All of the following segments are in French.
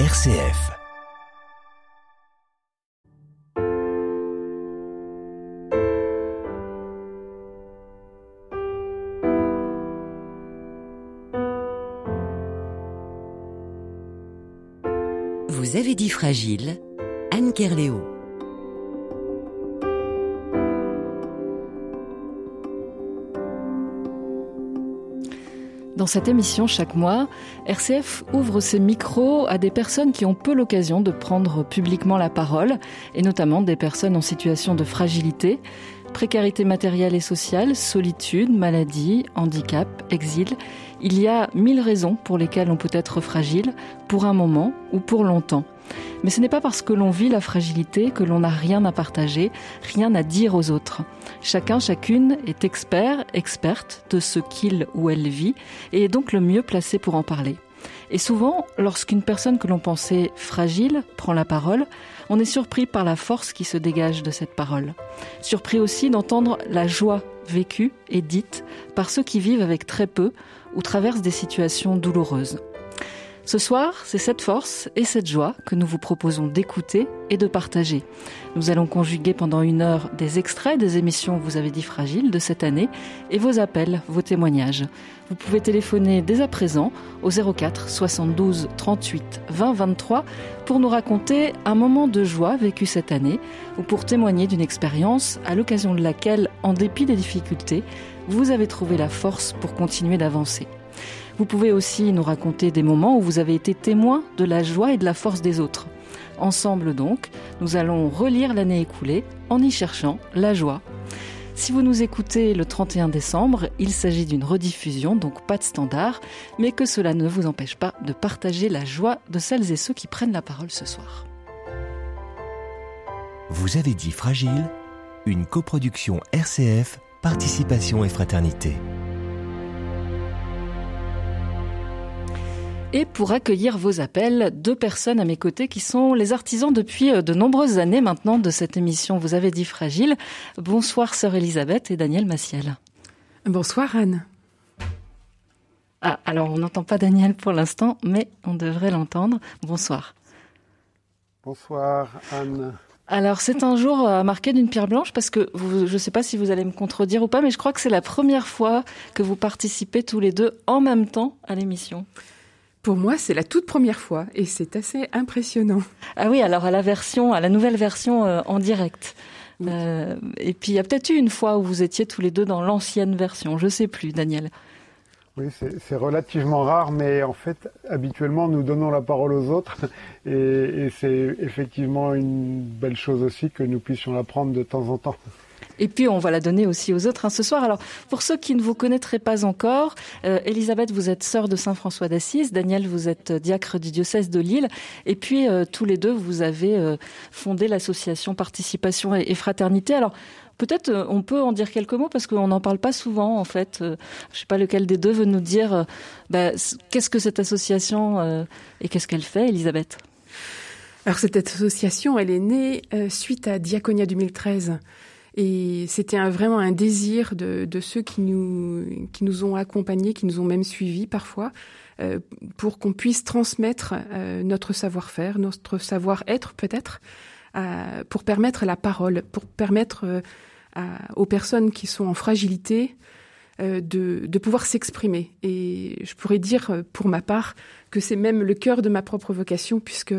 RCF. Vous avez dit fragile, Anne Kerléo. Dans cette émission chaque mois, RCF ouvre ses micros à des personnes qui ont peu l'occasion de prendre publiquement la parole, et notamment des personnes en situation de fragilité, précarité matérielle et sociale, solitude, maladie, handicap, exil. Il y a mille raisons pour lesquelles on peut être fragile, pour un moment ou pour longtemps. Mais ce n'est pas parce que l'on vit la fragilité que l'on n'a rien à partager, rien à dire aux autres. Chacun, chacune est expert, experte de ce qu'il ou elle vit et est donc le mieux placé pour en parler. Et souvent, lorsqu'une personne que l'on pensait fragile prend la parole, on est surpris par la force qui se dégage de cette parole. Surpris aussi d'entendre la joie vécue et dite par ceux qui vivent avec très peu ou traversent des situations douloureuses. Ce soir, c'est cette force et cette joie que nous vous proposons d'écouter et de partager. Nous allons conjuguer pendant une heure des extraits des émissions Vous avez dit fragile de cette année et vos appels, vos témoignages. Vous pouvez téléphoner dès à présent au 04 72 38 20 23 pour nous raconter un moment de joie vécu cette année ou pour témoigner d'une expérience à l'occasion de laquelle, en dépit des difficultés, vous avez trouvé la force pour continuer d'avancer. Vous pouvez aussi nous raconter des moments où vous avez été témoin de la joie et de la force des autres. Ensemble donc, nous allons relire l'année écoulée en y cherchant la joie. Si vous nous écoutez le 31 décembre, il s'agit d'une rediffusion, donc pas de standard, mais que cela ne vous empêche pas de partager la joie de celles et ceux qui prennent la parole ce soir. Vous avez dit Fragile, une coproduction RCF, Participation et Fraternité. Et pour accueillir vos appels, deux personnes à mes côtés qui sont les artisans depuis euh, de nombreuses années maintenant de cette émission Vous avez dit fragile. Bonsoir sœur Elisabeth et Daniel Massiel. Bonsoir Anne. Ah, alors on n'entend pas Daniel pour l'instant, mais on devrait l'entendre. Bonsoir. Bonsoir Anne. Alors c'est un jour euh, marqué d'une pierre blanche parce que vous, je ne sais pas si vous allez me contredire ou pas, mais je crois que c'est la première fois que vous participez tous les deux en même temps à l'émission. Pour moi, c'est la toute première fois et c'est assez impressionnant. Ah oui, alors à la version, à la nouvelle version euh, en direct. Euh, et puis il y a peut-être eu une fois où vous étiez tous les deux dans l'ancienne version. Je sais plus, Daniel. Oui, c'est relativement rare, mais en fait, habituellement, nous donnons la parole aux autres, et, et c'est effectivement une belle chose aussi que nous puissions la prendre de temps en temps. Et puis on va la donner aussi aux autres hein, ce soir. Alors pour ceux qui ne vous connaîtraient pas encore, euh, Elisabeth, vous êtes sœur de Saint François d'Assise, Daniel, vous êtes diacre du diocèse de Lille, et puis euh, tous les deux, vous avez euh, fondé l'association Participation et, Fraternité. Alors Peut-être on peut en dire quelques mots parce qu'on n'en parle pas souvent en fait. je ne sais pas lequel des deux veut nous dire bah, qu'est-ce que cette association et qu'est-ce qu'elle fait, Elisabeth? Alors cette association, elle est née suite à Diaconia 2013. Et c'était vraiment un désir de, de, ceux qui nous, qui nous ont accompagnés, qui nous ont même suivis parfois, euh, pour qu'on puisse transmettre euh, notre savoir-faire, notre savoir-être peut-être, euh, pour permettre la parole, pour permettre euh, aux personnes qui sont en fragilité euh, de, de pouvoir s'exprimer. Et je pourrais dire pour ma part que c'est même le cœur de ma propre vocation, puisque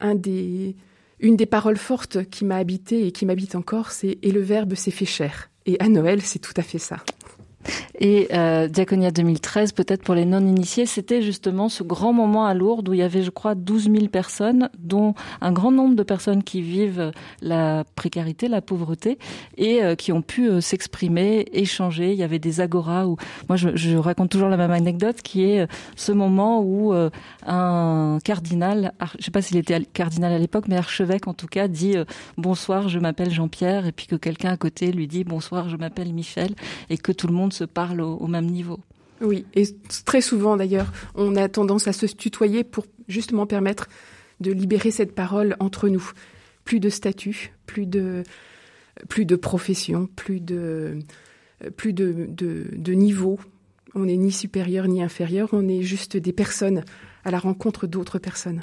un des une des paroles fortes qui m'a habité et qui m'habite encore, c'est Et le Verbe s'est fait chair. Et à Noël, c'est tout à fait ça. Et euh, Diaconia 2013, peut-être pour les non-initiés, c'était justement ce grand moment à Lourdes où il y avait, je crois, 12 000 personnes, dont un grand nombre de personnes qui vivent la précarité, la pauvreté, et euh, qui ont pu euh, s'exprimer, échanger. Il y avait des agoras où, moi, je, raconte toujours la même anecdote, qui est euh, ce moment où un cardinal, je sais pas s'il était cardinal à l'époque, mais archevêque en tout cas, dit bonsoir, je m'appelle Jean-Pierre, et puis que quelqu'un à côté lui dit bonsoir, je m'appelle Michel, et que tout le monde se parle au, même niveau. Oui, et très souvent d'ailleurs, on a tendance à se tutoyer pour justement permettre de libérer cette parole entre nous. Plus de statut, plus de, plus de profession, plus de, plus de, de, de niveau. On n'est ni supérieur ni inférieur, on est juste des personnes à la rencontre d'autres personnes.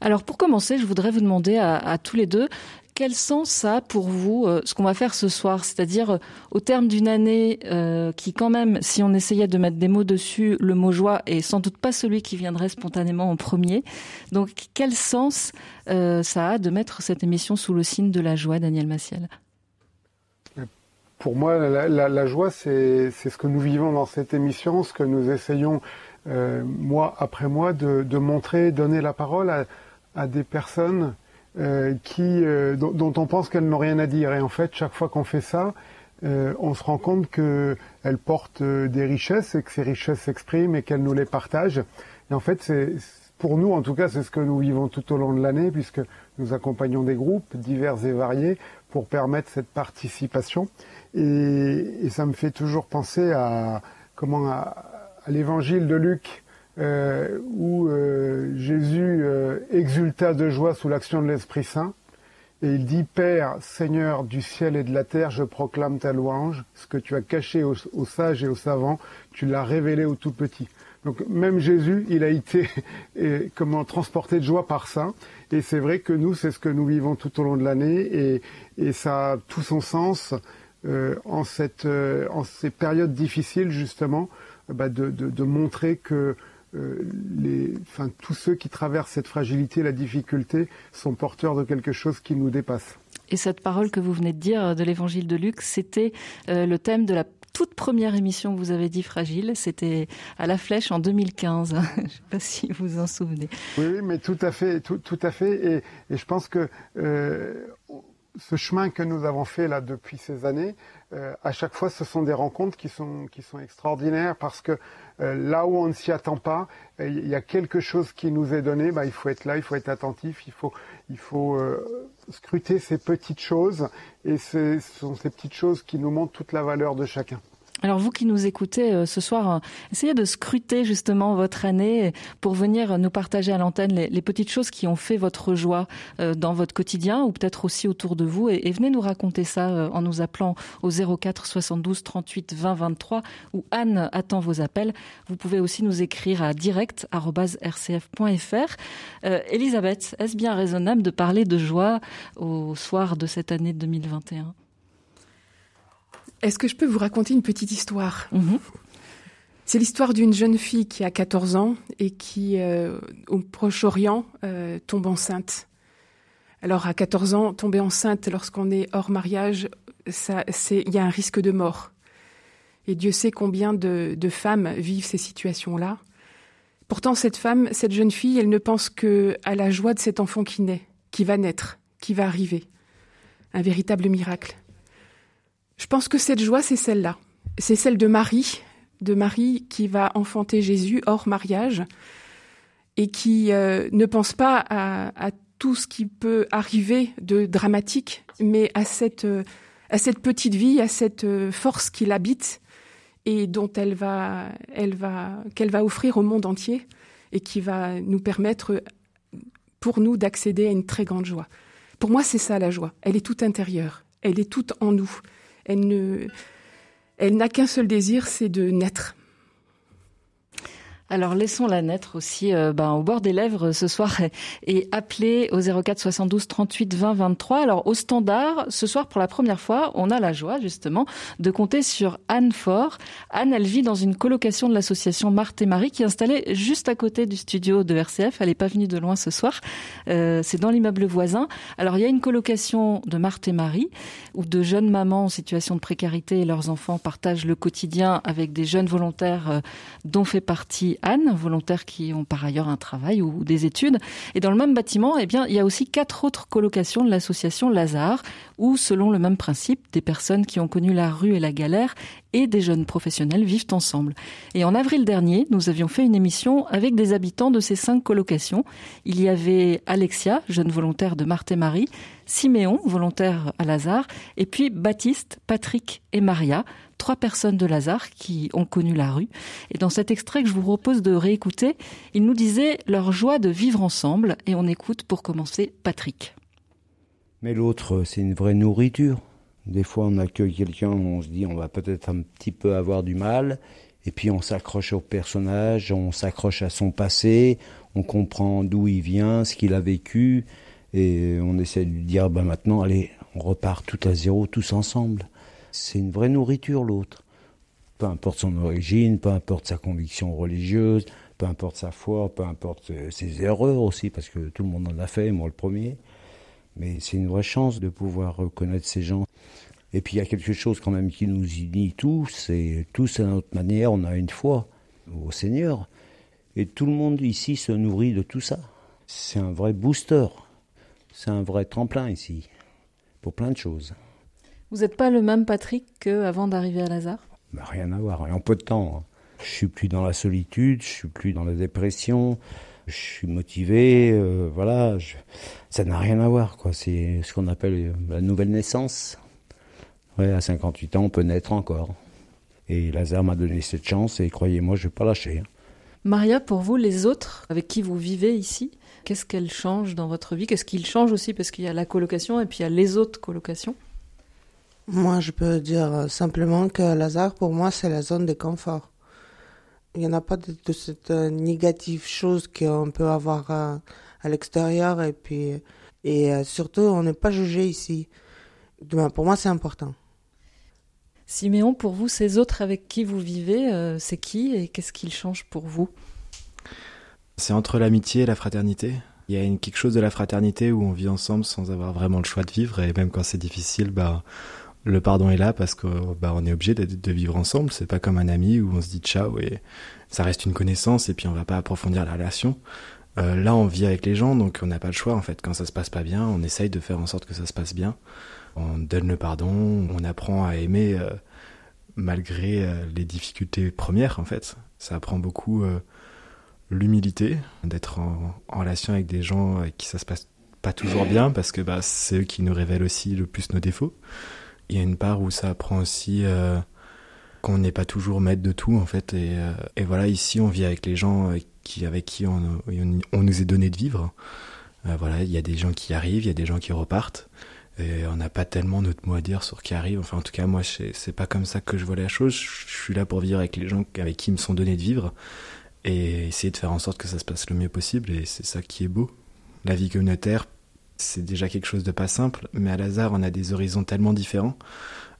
Alors pour commencer, je voudrais vous demander à, tous les deux quel sens ça a pour vous euh, ce qu'on va faire ce soir? C'est-à-dire euh, au terme d'une année euh, qui quand même, si on essayait de mettre des mots dessus, le mot joie est sans doute pas celui qui viendrait spontanément en premier. Donc quel sens ça a de mettre cette émission sous le signe de la joie, Daniel Massiel pour moi, la, joie, c'est ce que nous vivons dans cette émission, ce que nous essayons mois après mois de, de montrer, donner la parole à, à des personnes euh, qui, euh, dont, on pense qu'elles n'ont rien à dire. Et en fait, chaque fois qu'on fait ça, euh, on se rend compte qu'elles portent des richesses et que ces richesses s'expriment et qu'elles nous les partagent. Et en fait, c'est pour nous, en tout cas, c'est ce que nous vivons tout au long de l'année, puisque nous accompagnons des groupes divers et variés pour permettre cette participation. Et, ça me fait toujours penser à comment à l'évangile de Luc euh, où euh, Jésus euh, exulta de joie sous l'action de l'Esprit Saint. Et il dit, Père, Seigneur du ciel et de la terre, je proclame ta louange. Ce que tu as caché aux, sages et aux savants, tu l'as révélé aux tout petits. Donc même Jésus, il a été comment transporté de joie par ça. Et c'est vrai que nous, c'est ce que nous vivons tout au long de l'année, et, et, ça a tout son sens en, cette, en ces périodes difficiles justement, bah de, de, de, montrer que euh, les, enfin, tous ceux qui traversent cette fragilité, la difficulté, sont porteurs de quelque chose qui nous dépasse. Et cette parole que vous venez de dire de l'évangile de Luc, c'était euh, le thème de la toute première émission que vous avez dit fragile, c'était à la flèche en 2015. je ne sais pas si vous vous en souvenez. Oui, oui, mais tout à fait, tout, tout à fait. Et, et, je pense que euh, ce chemin que nous avons fait là depuis ces années, euh, à chaque fois, ce sont des rencontres qui sont, qui sont extraordinaires parce que euh, là où on ne s'y attend pas, euh, il y a quelque chose qui nous est donné. Bah, il faut être là, il faut être attentif, il faut, il faut scruter ces petites choses et ce sont ces petites choses qui nous montrent toute la valeur de chacun. Alors vous qui nous écoutez euh, ce soir, euh, essayez de scruter justement votre année pour venir nous partager à l'antenne les, petites choses qui ont fait votre joie euh, dans votre quotidien ou peut-être aussi autour de vous et, venez nous raconter ça en nous appelant au 04 72 38 20 23 où Anne attend vos appels. Vous pouvez aussi nous écrire à direct@rcf.fr. Elisabeth, est-ce bien raisonnable de parler de joie au soir de cette année 2021 est-ce que je peux vous raconter une petite histoire mhm. C'est l'histoire d'une jeune fille qui a 14 ans et qui, euh, au Proche-Orient, euh, tombe enceinte. Alors, à 14 ans, tomber enceinte lorsqu'on est hors mariage, il y a un risque de mort. Et Dieu sait combien de, de femmes vivent ces situations-là. Pourtant, cette femme, cette jeune fille, elle ne pense que à la joie de cet enfant qui naît, qui va naître, qui va arriver. Un véritable miracle. Je pense que cette joie, c'est celle-là. C'est celle de Marie, de Marie qui va enfanter Jésus hors mariage et qui euh, ne pense pas à, tout ce qui peut arriver de dramatique, mais à cette, euh, petite vie, à cette euh, force qui l'habite et dont elle va, elle va, qu'elle va offrir au monde entier et qui va nous permettre, pour nous, d'accéder à une très grande joie. Pour moi, c'est ça la joie. Elle est toute intérieure. Elle est toute en nous. Elle ne, elle n'a qu'un seul désir, c'est de naître. Alors laissons-la naître aussi euh, ben, au bord des lèvres ce soir et appelez au 04 72 38 20 23. Alors au standard, ce soir pour la première fois, on a la joie justement de compter sur Anne Fort. Anne, elle vit dans une colocation de l'association Marthe et Marie qui est installée juste à côté du studio de RCF. Elle n'est pas venue de loin ce soir. Euh, c'est dans l'immeuble voisin. Alors il y a une colocation de Marthe et Marie où de jeunes mamans en situation de précarité et leurs enfants partagent le quotidien avec des jeunes volontaires euh, dont fait partie Anne, volontaires qui ont par ailleurs un travail ou des études. Et dans le même bâtiment, eh bien, il y a aussi quatre autres colocations de l'association Lazare, où, selon le même principe, des personnes qui ont connu la rue et la galère et des jeunes professionnels vivent ensemble. Et en avril dernier, nous avions fait une émission avec des habitants de ces cinq colocations. Il y avait Alexia, jeune volontaire de Marthe et Marie, Siméon, volontaire à Lazare, et puis Baptiste, Patrick et Maria, trois personnes de Lazare qui ont connu la rue. Et dans cet extrait que je vous propose de réécouter, ils nous disaient leur joie de vivre ensemble, et on écoute pour commencer Patrick. Mais l'autre, c'est une vraie nourriture. Des fois, on accueille quelqu'un, on se dit on va peut-être un petit peu avoir du mal, Et puis on s'accroche au personnage, on s'accroche à son passé, on comprend d'où il vient, ce qu'il a vécu, et on essaie de lui dire, ben maintenant, allez, on repart tout à zéro, tous ensemble. C'est une vraie nourriture l'autre. Peu importe son origine, peu importe sa conviction religieuse, peu importe sa foi, peu importe euh, ses erreurs aussi, parce que tout le monde en a fait, moi le premier. Mais c'est une vraie chance de pouvoir reconnaître ces gens. Et puis il y a quelque chose quand même qui nous unit tous, c'est tous à notre manière, on a une foi au Seigneur. Et tout le monde ici se nourrit de tout ça. C'est un vrai booster, c'est un vrai tremplin ici, pour plein de choses. Vous n'êtes pas le même Patrick qu'avant d'arriver à Lazare? Bah, Rien à voir, en peu de temps. Hein. Je suis plus dans la solitude, je suis plus dans la dépression, je suis motivé, euh, voilà, ça n'a rien à voir, quoi. C'est ce qu'on appelle euh, la nouvelle naissance. Ouais, à 58 ans, on peut naître encore. Et Lazare m'a donné cette chance et croyez-moi, je ne vais pas lâcher. Hein. Maria, pour vous, les autres avec qui vous vivez ici, qu'est-ce qu'elles changent dans votre vie? Qu'est-ce qu'ils changent aussi? Parce qu'il y a la colocation et puis il y a les autres colocations. Moi, je peux dire simplement que Lazare, pour moi, c'est la zone de confort. Il n'y en a pas de, cette euh, négative chose qu'on peut avoir euh, à, l'extérieur et puis et euh, surtout on n'est pas jugé ici. Pour moi, c'est important. Siméon, pour vous, ces autres avec qui vous vivez, euh, c'est qui et qu'est-ce qu'ils changent pour vous? C'est entre l'amitié et la fraternité. Il y a une, quelque chose de la fraternité où on vit ensemble sans avoir vraiment le choix de vivre et même quand c'est difficile, bah, le pardon est là parce que bah, on est obligé de, vivre ensemble. C'est pas comme un ami où on se dit ciao et ça reste une connaissance et puis on va pas approfondir la relation. Euh, là, on vit avec les gens, donc on n'a pas le choix en fait. Quand ça se passe pas bien, on essaye de faire en sorte que ça se passe bien on donne le pardon, on apprend à aimer euh, malgré euh, les difficultés premières en fait. Ça apprend beaucoup l'humilité, d'être en, relation avec des gens avec qui ça se passe pas toujours bien parce que bah, c'est eux qui nous révèlent aussi le plus nos défauts. Il y a une part où ça apprend aussi qu'on n'est pas toujours maître de tout en fait et, voilà ici on vit avec les gens qui, avec qui on, on, nous est donné de vivre. voilà, il y a des gens qui arrivent, il y a des gens qui repartent. Et on n'a pas tellement notre mot à dire sur qui arrive. Enfin, en tout cas, moi, c'est pas comme ça que je vois la chose. Je suis là pour vivre avec les gens avec qui me sont donnés de vivre et essayer de faire en sorte que ça se passe le mieux possible. Et c'est ça qui est beau. La vie communautaire, c'est déjà quelque chose de pas simple, mais à Lazare, on a des horizons tellement différents,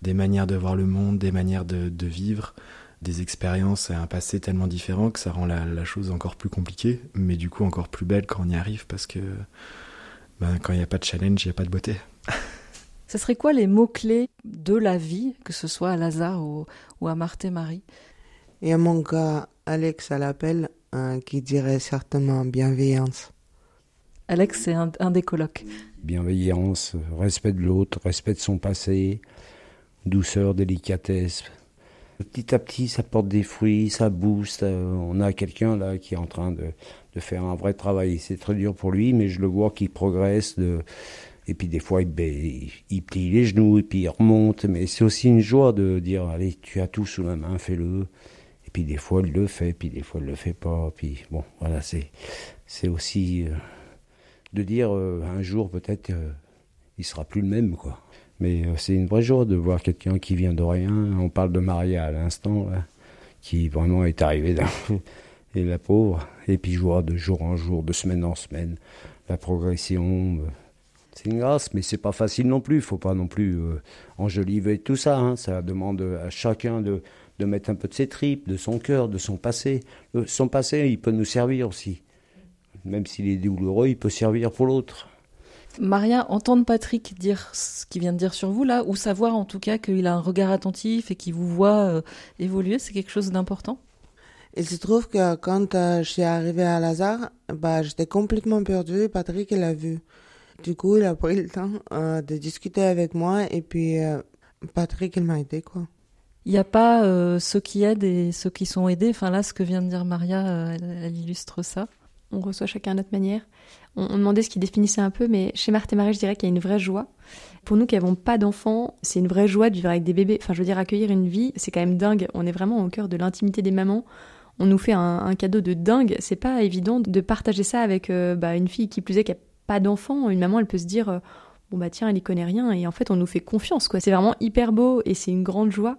des manières de voir le monde, des manières de, de vivre, des expériences et un passé tellement différent que ça rend la, la chose encore plus compliquée, mais du coup encore plus belle quand on y arrive parce que ben, quand il n'y a pas de challenge, il n'y a pas de beauté. Ce serait quoi les mots-clés de la vie, que ce soit à Lazare ou, à Marthe et Marie? Il y a mon gars Alex à l'appel hein, qui dirait certainement bienveillance. Alex, c'est un, des colocs. Bienveillance, respect de l'autre, respect de son passé, douceur, délicatesse. Petit à petit, ça porte des fruits, ça booste. Euh, on a quelqu'un là qui est en train de, de faire un vrai travail. C'est très dur pour lui, mais je le vois qu'il progresse. Et puis des fois, il, plie les genoux et puis il remonte. Mais c'est aussi une joie de dire, allez, tu as tout sous la main, fais-le. Et puis des fois, il le fait, puis des fois, il le fait pas. Puis bon, voilà, c'est aussi euh, de dire euh, un jour peut-être, euh, il sera plus le même, quoi. Mais c'est une vraie joie de voir quelqu'un qui vient de rien. On parle de Maria à l'instant, qui vraiment est arrivé d'un et la pauvre. Et puis je vois de jour en jour, de semaine en semaine, la progression. C'est une grâce, mais c'est pas facile non plus. Faut pas non plus euh, enjoliver tout ça. Hein. Ça demande à chacun de, de mettre un peu de ses tripes, de son cœur, de son passé. son passé, il peut nous servir aussi. Même s'il est douloureux, il peut servir pour l'autre. Maria, entendre Patrick dire ce qu'il vient de dire sur vous là, ou savoir en tout cas qu'il a un regard attentif et qu'il vous voit euh, évoluer, c'est quelque chose d'important? Il se trouve que quand euh, je suis arrivée à Lazare, bah, j'étais complètement perdue et Patrick l'a vu. Du coup, il a pris le temps euh, de discuter avec moi et puis euh, Patrick, il m'a aidé quoi. Il n'y a pas euh, ceux qui aident et ceux qui sont aidés? Enfin là, ce que vient de dire Maria, elle, illustre ça. On reçoit chacun à notre manière. On, demandait ce qui définissait un peu, mais chez Marthe et Marie, je dirais qu'il y a une vraie joie. Pour nous qui n'avons pas d'enfants, c'est une vraie joie de vivre avec des bébés. Enfin, je veux dire, accueillir une vie, c'est quand même dingue. On est vraiment au cœur de l'intimité des mamans on nous fait un, cadeau de dingue. C'est pas évident de partager ça avec bah, une fille qui plus est qui a pas d'enfant, une maman, elle peut se dire euh, bon bah tiens, elle y connaît rien et en fait on nous fait confiance quoi. C'est vraiment hyper beau et c'est une grande joie.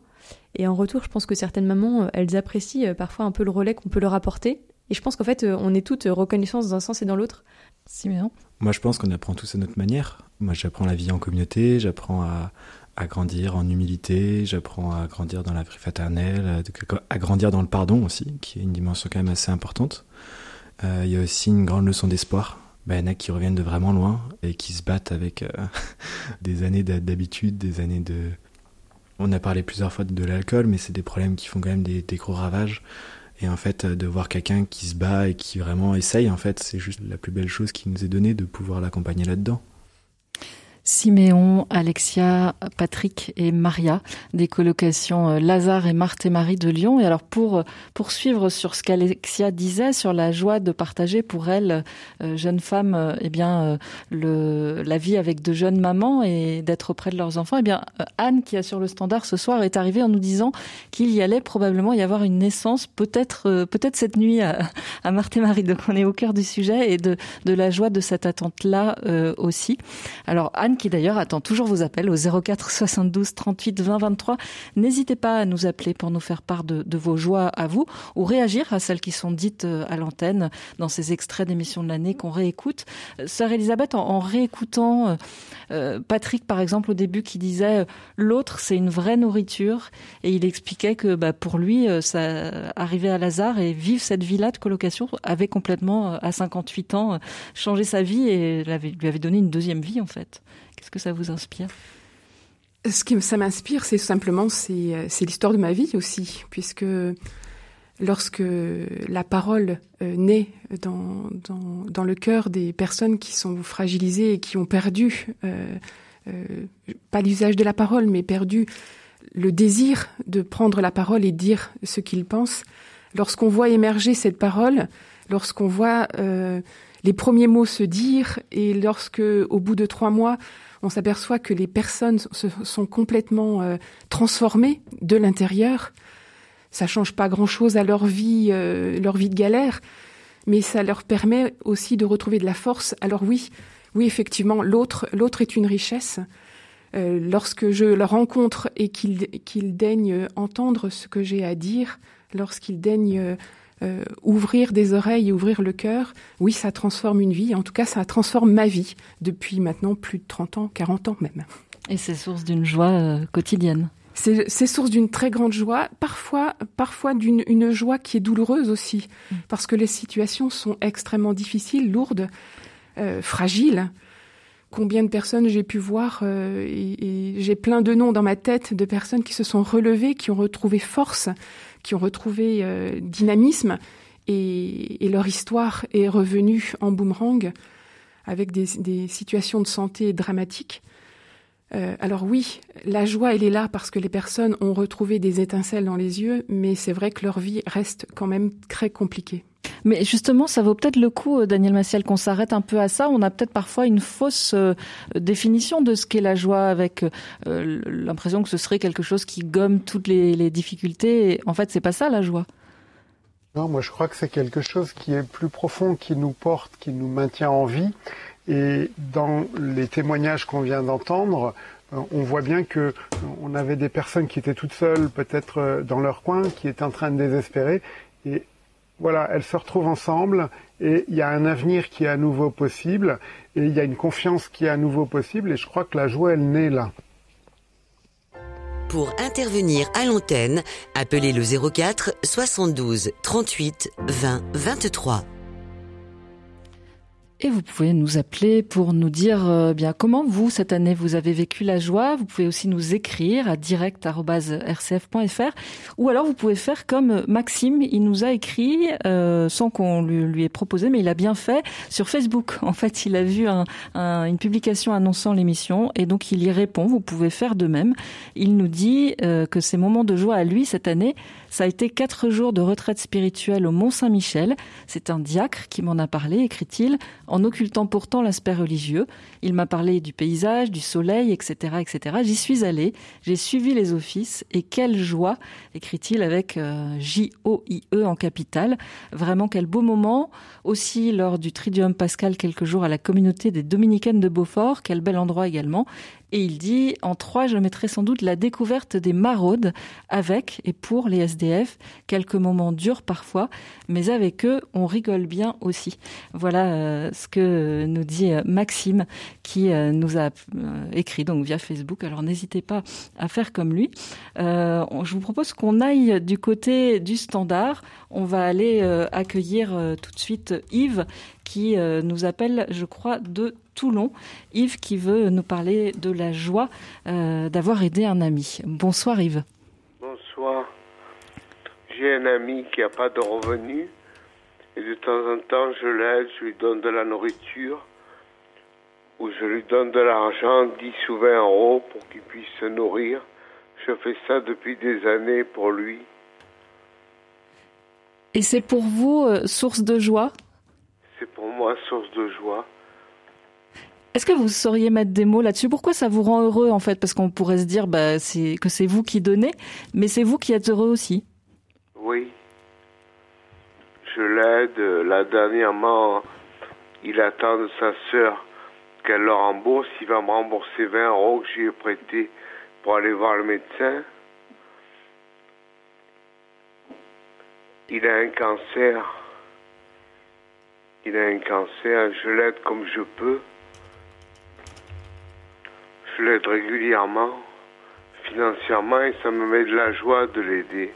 Et en retour, je pense que certaines mamans, elles apprécient parfois un peu le relais qu'on peut leur apporter. Et je pense qu'en fait, on est toutes reconnaissantes dans un sens et dans l'autre. Siméon Moi, je pense qu'on apprend tous à notre manière. Moi, j'apprends la vie en communauté, j'apprends à, à grandir en humilité, j'apprends à grandir dans la vie fraternelle, à grandir dans le pardon aussi, qui est une dimension quand même assez importante. Euh, il y a aussi une grande leçon d'espoir. Ben, il y en a qui reviennent de vraiment loin et qui se battent avec euh, des années d'habitude, des années de... On a parlé plusieurs fois de l'alcool, mais c'est des problèmes qui font quand même des, des gros ravages. Et en fait, de voir quelqu'un qui se bat et qui vraiment essaye, en fait, c'est juste la plus belle chose qui nous est donnée de pouvoir l'accompagner là-dedans. Siméon, Alexia, Patrick et Maria des colocations euh, Lazare et Marthe et Marie de Lyon. Et alors pour euh, poursuivre sur ce qu'Alexia disait sur la joie de partager pour elle, euh, jeune femme, eh bien le, la vie avec de jeunes mamans et d'être auprès de leurs enfants, eh bien Anne qui a sur le standard ce soir est arrivée en nous disant qu'il y allait probablement y avoir une naissance peut-être peut-être cette nuit à, Marthe et Marie. Donc on est au cœur du sujet et de, de la joie de cette attente là aussi. Alors Anne qui d'ailleurs attend toujours vos appels au 04 72 38 20 23. N'hésitez pas à nous appeler pour nous faire part de, vos joies à vous ou réagir à celles qui sont dites euh, à l'antenne dans ces extraits d'émissions de l'année qu'on réécoute. Euh, sœur Elisabeth, en, réécoutant euh, Patrick par exemple au début qui disait l'autre c'est une vraie nourriture et il expliquait que bah, pour lui ça arrivait à Lazare et vivre cette vie-là de colocation avait complètement à 58 ans changé sa vie et lui avait donné une deuxième vie en fait. Qu'est-ce que ça vous inspire? Ce qui ça m'inspire, c'est simplement c'est l'histoire de ma vie aussi, puisque lorsque la parole euh, naît dans, dans, le cœur des personnes qui sont fragilisées et qui ont perdu, euh, euh, pas l'usage de la parole, mais perdu le désir de prendre la parole et dire ce qu'ils pensent, lorsqu'on voit émerger cette parole, lorsqu'on voit euh, les premiers mots se dire et lorsque, au bout de trois mois, on s'aperçoit que les personnes se sont complètement euh, transformées de l'intérieur. Ça change pas grand-chose à leur vie, euh, leur vie de galère, mais ça leur permet aussi de retrouver de la force. Alors oui, oui, effectivement, l'autre, l'autre est une richesse. Euh, lorsque je le rencontre et qu'il qu'il daigne entendre ce que j'ai à dire, lorsqu'il daigne euh, ouvrir des oreilles ouvrir le cœur, oui, ça transforme une vie. En tout cas, ça transforme ma vie depuis maintenant plus de 30 ans, 40 ans même. Et c'est source d'une joie euh, quotidienne. C'est source d'une très grande joie, parfois, parfois d'une une joie qui est douloureuse aussi, mm. parce que les situations sont extrêmement difficiles, lourdes, euh, fragiles. Combien de personnes j'ai pu voir, euh, et, et j'ai plein de noms dans ma tête de personnes qui se sont relevées, qui ont retrouvé force, qui ont retrouvé euh, dynamisme et, leur histoire est revenue en boomerang avec des, des situations de santé dramatiques. Euh, alors oui, la joie, elle est là parce que les personnes ont retrouvé des étincelles dans les yeux, mais c'est vrai que leur vie reste quand même très compliquée. Mais justement, ça vaut peut-être le coup, euh, Daniel Massiel, qu'on s'arrête un peu à ça. On a peut-être parfois une fausse euh, définition de ce qu'est la joie, avec euh, l'impression que ce serait quelque chose qui gomme toutes les, difficultés. En fait, c'est pas ça la joie. Non, moi je crois que c'est quelque chose qui est plus profond, qui nous porte, qui nous maintient en vie. Et dans les témoignages qu'on vient d'entendre, on voit bien que on avait des personnes qui étaient toutes seules, peut-être dans leur coin, qui étaient en train de désespérer. Et voilà, elles se retrouvent ensemble et il y a un avenir qui est à nouveau possible et il y a une confiance qui est à nouveau possible et je crois que la joie, elle naît là. Pour intervenir à l'antenne, appelez le 04 72 38 20 23. Et vous pouvez nous appeler pour nous dire euh, bien comment vous cette année vous avez vécu la joie. Vous pouvez aussi nous écrire à direct@rcf.fr ou alors vous pouvez faire comme Maxime, il nous a écrit euh, sans qu'on lui, lui, ait proposé, mais il a bien fait sur Facebook. En fait, il a vu un, un, une publication annonçant l'émission et donc il y répond. Vous pouvez faire de même. Il nous dit euh, que ces moments de joie à lui cette année, ça a été quatre jours de retraite spirituelle au Mont Saint-Michel. C'est un diacre qui m'en a parlé, écrit-il, en occultant pourtant l'aspect religieux. Il m'a parlé du paysage, du soleil, etc., etc. J'y suis allé, j'ai suivi les offices et quelle joie, écrit-il avec euh, J-O-I-E en capitale. Vraiment quel beau moment. Aussi lors du Tridium Pascal quelques jours à la communauté des Dominicaines de Beaufort, quel bel endroit également. Et il dit, en trois, je mettrai sans doute la découverte des maraudes avec et pour les SDF. Quelques moments durs parfois, mais avec eux, on rigole bien aussi. Voilà euh, ce que nous dit euh, Maxime, qui euh, nous a écrit donc via Facebook. Alors n'hésitez pas à faire comme lui. je vous propose qu'on aille du côté du standard. On va aller accueillir tout de suite Yves, qui nous appelle, je crois, de Toulon. Yves qui veut nous parler de la joie euh, d'avoir aidé un ami. Bonsoir Yves. Bonsoir. J'ai un ami qui n'a pas de revenus et de temps en temps je l'aide, je lui donne de la nourriture ou je lui donne de l'argent, 10 ou 20 euros pour qu'il puisse se nourrir. Je fais ça depuis des années pour lui. Et c'est pour vous euh, source de joie? C'est pour moi source de joie. Est-ce que vous sauriez mettre des mots là-dessus? Pourquoi ça vous rend heureux en fait? Parce qu'on pourrait se dire bah, que c'est vous qui donnez, mais c'est vous qui êtes heureux aussi. Oui. Je l'aide. Là, dernièrement, il attend de sa sœur qu'elle le rembourse. Il va me rembourser 20 euros que j'ai prêté pour aller voir le médecin. Il a un cancer. Il a un cancer. Je l'aide comme je peux. Je l'aide régulièrement, financièrement, et ça me met de la joie de l'aider.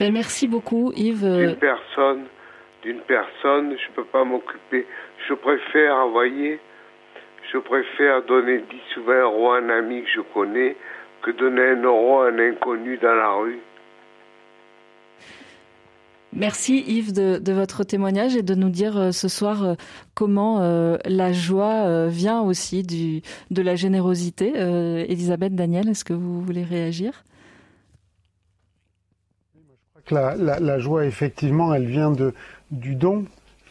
Ben, merci beaucoup, Yves. D'une personne, d'une personne, je ne peux pas m'occuper. Je préfère envoyer, je préfère donner 10 ou 20 euros à un ami que je connais que donner un euro à un inconnu dans la rue. Merci Yves de, votre témoignage et de nous dire euh, ce soir euh, comment euh, la joie vient aussi de la générosité. Elisabeth, Daniel, est-ce que vous voulez réagir? Je crois que la, joie, effectivement, elle vient du don,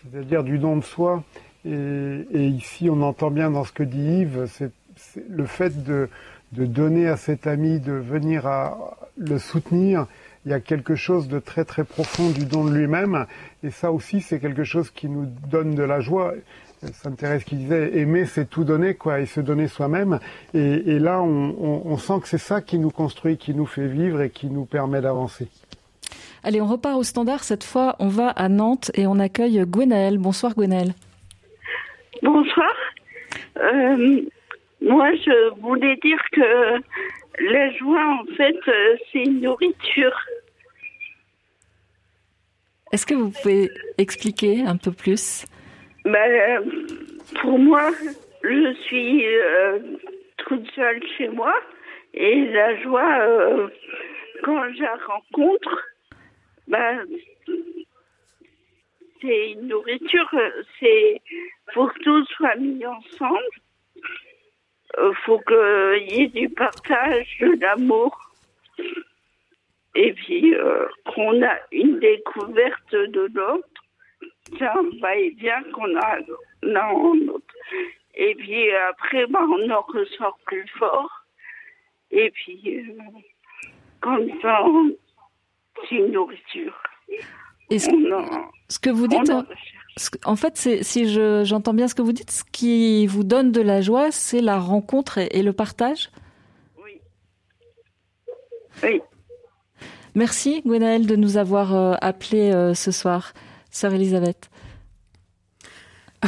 c'est-à-dire du don de soi. Et, ici, on entend bien dans ce que dit Yves, c'est le fait de, de donner à cet ami, de venir à le soutenir il y a quelque chose de très très profond du don de lui-même, et ça aussi c'est quelque chose qui nous donne de la joie. Sainte Thérèse qui disait aimer c'est tout donner quoi et se donner soi-même et, là on, sent que c'est ça qui nous construit, qui nous fait vivre et qui nous permet d'avancer. Allez, on repart au standard. Cette fois, on va à Nantes et on accueille Gwenaël. Bonsoir Gwenaël. Bonsoir. Euh, moi, je voulais dire que la joie, en fait, euh, c'est une nourriture. Est-ce que vous pouvez expliquer un peu plus? Ben, Pour moi, je suis euh, toute seule chez moi. Et la joie, euh, quand je la rencontre, ben, c'est une nourriture, c'est pour que tout soit mis ensemble euh, faut qu'il y ait du partage, de l'amour. Et puis, euh, qu'on a une découverte de l'autre. Ça va et bien qu'on a l'un en autre. Et puis après, bah, on en ressort plus fort. Et puis, euh, comme ça, c'est une nourriture. ce, que vous dites, en fait, si j'entends bien ce que vous dites, ce qui vous donne de la joie, c'est la rencontre et, le partage Oui. Oui. Merci, Gwenaëlle, de nous avoir euh, appelé euh, ce soir. Sœur Elisabeth.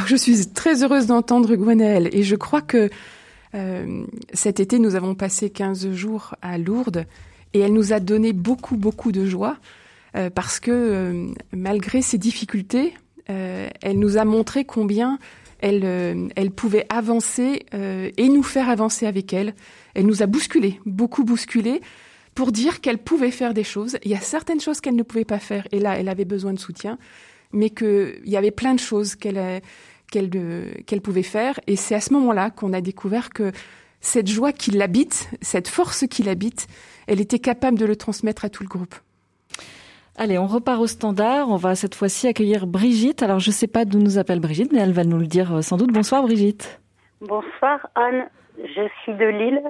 je suis très heureuse d'entendre Gwenaëlle et je crois que euh, cet été, nous avons passé 15 jours à Lourdes et elle nous a donné beaucoup, beaucoup de joie parce que malgré ses difficultés, elle nous a montré combien elle, euh, elle pouvait avancer euh, et nous faire avancer avec elle. Elle nous a bousculé, beaucoup bousculé, pour dire qu'elle pouvait faire des choses. Il y a certaines choses qu'elle ne pouvait pas faire, et là, elle avait besoin de soutien, mais qu'il y avait plein de choses qu'elle qu'elle pouvait faire. Et c'est à ce moment-là qu'on a découvert que cette joie qui l'habite, cette force qui l'habite, elle était capable de le transmettre à tout le groupe. Allez, on repart au standard. On va cette fois-ci accueillir Brigitte. Alors, je ne sais pas d'où nous appelle Brigitte, mais elle va nous le dire euh, sans doute. Bonsoir, Brigitte. Bonsoir, Anne. Je suis de Lille.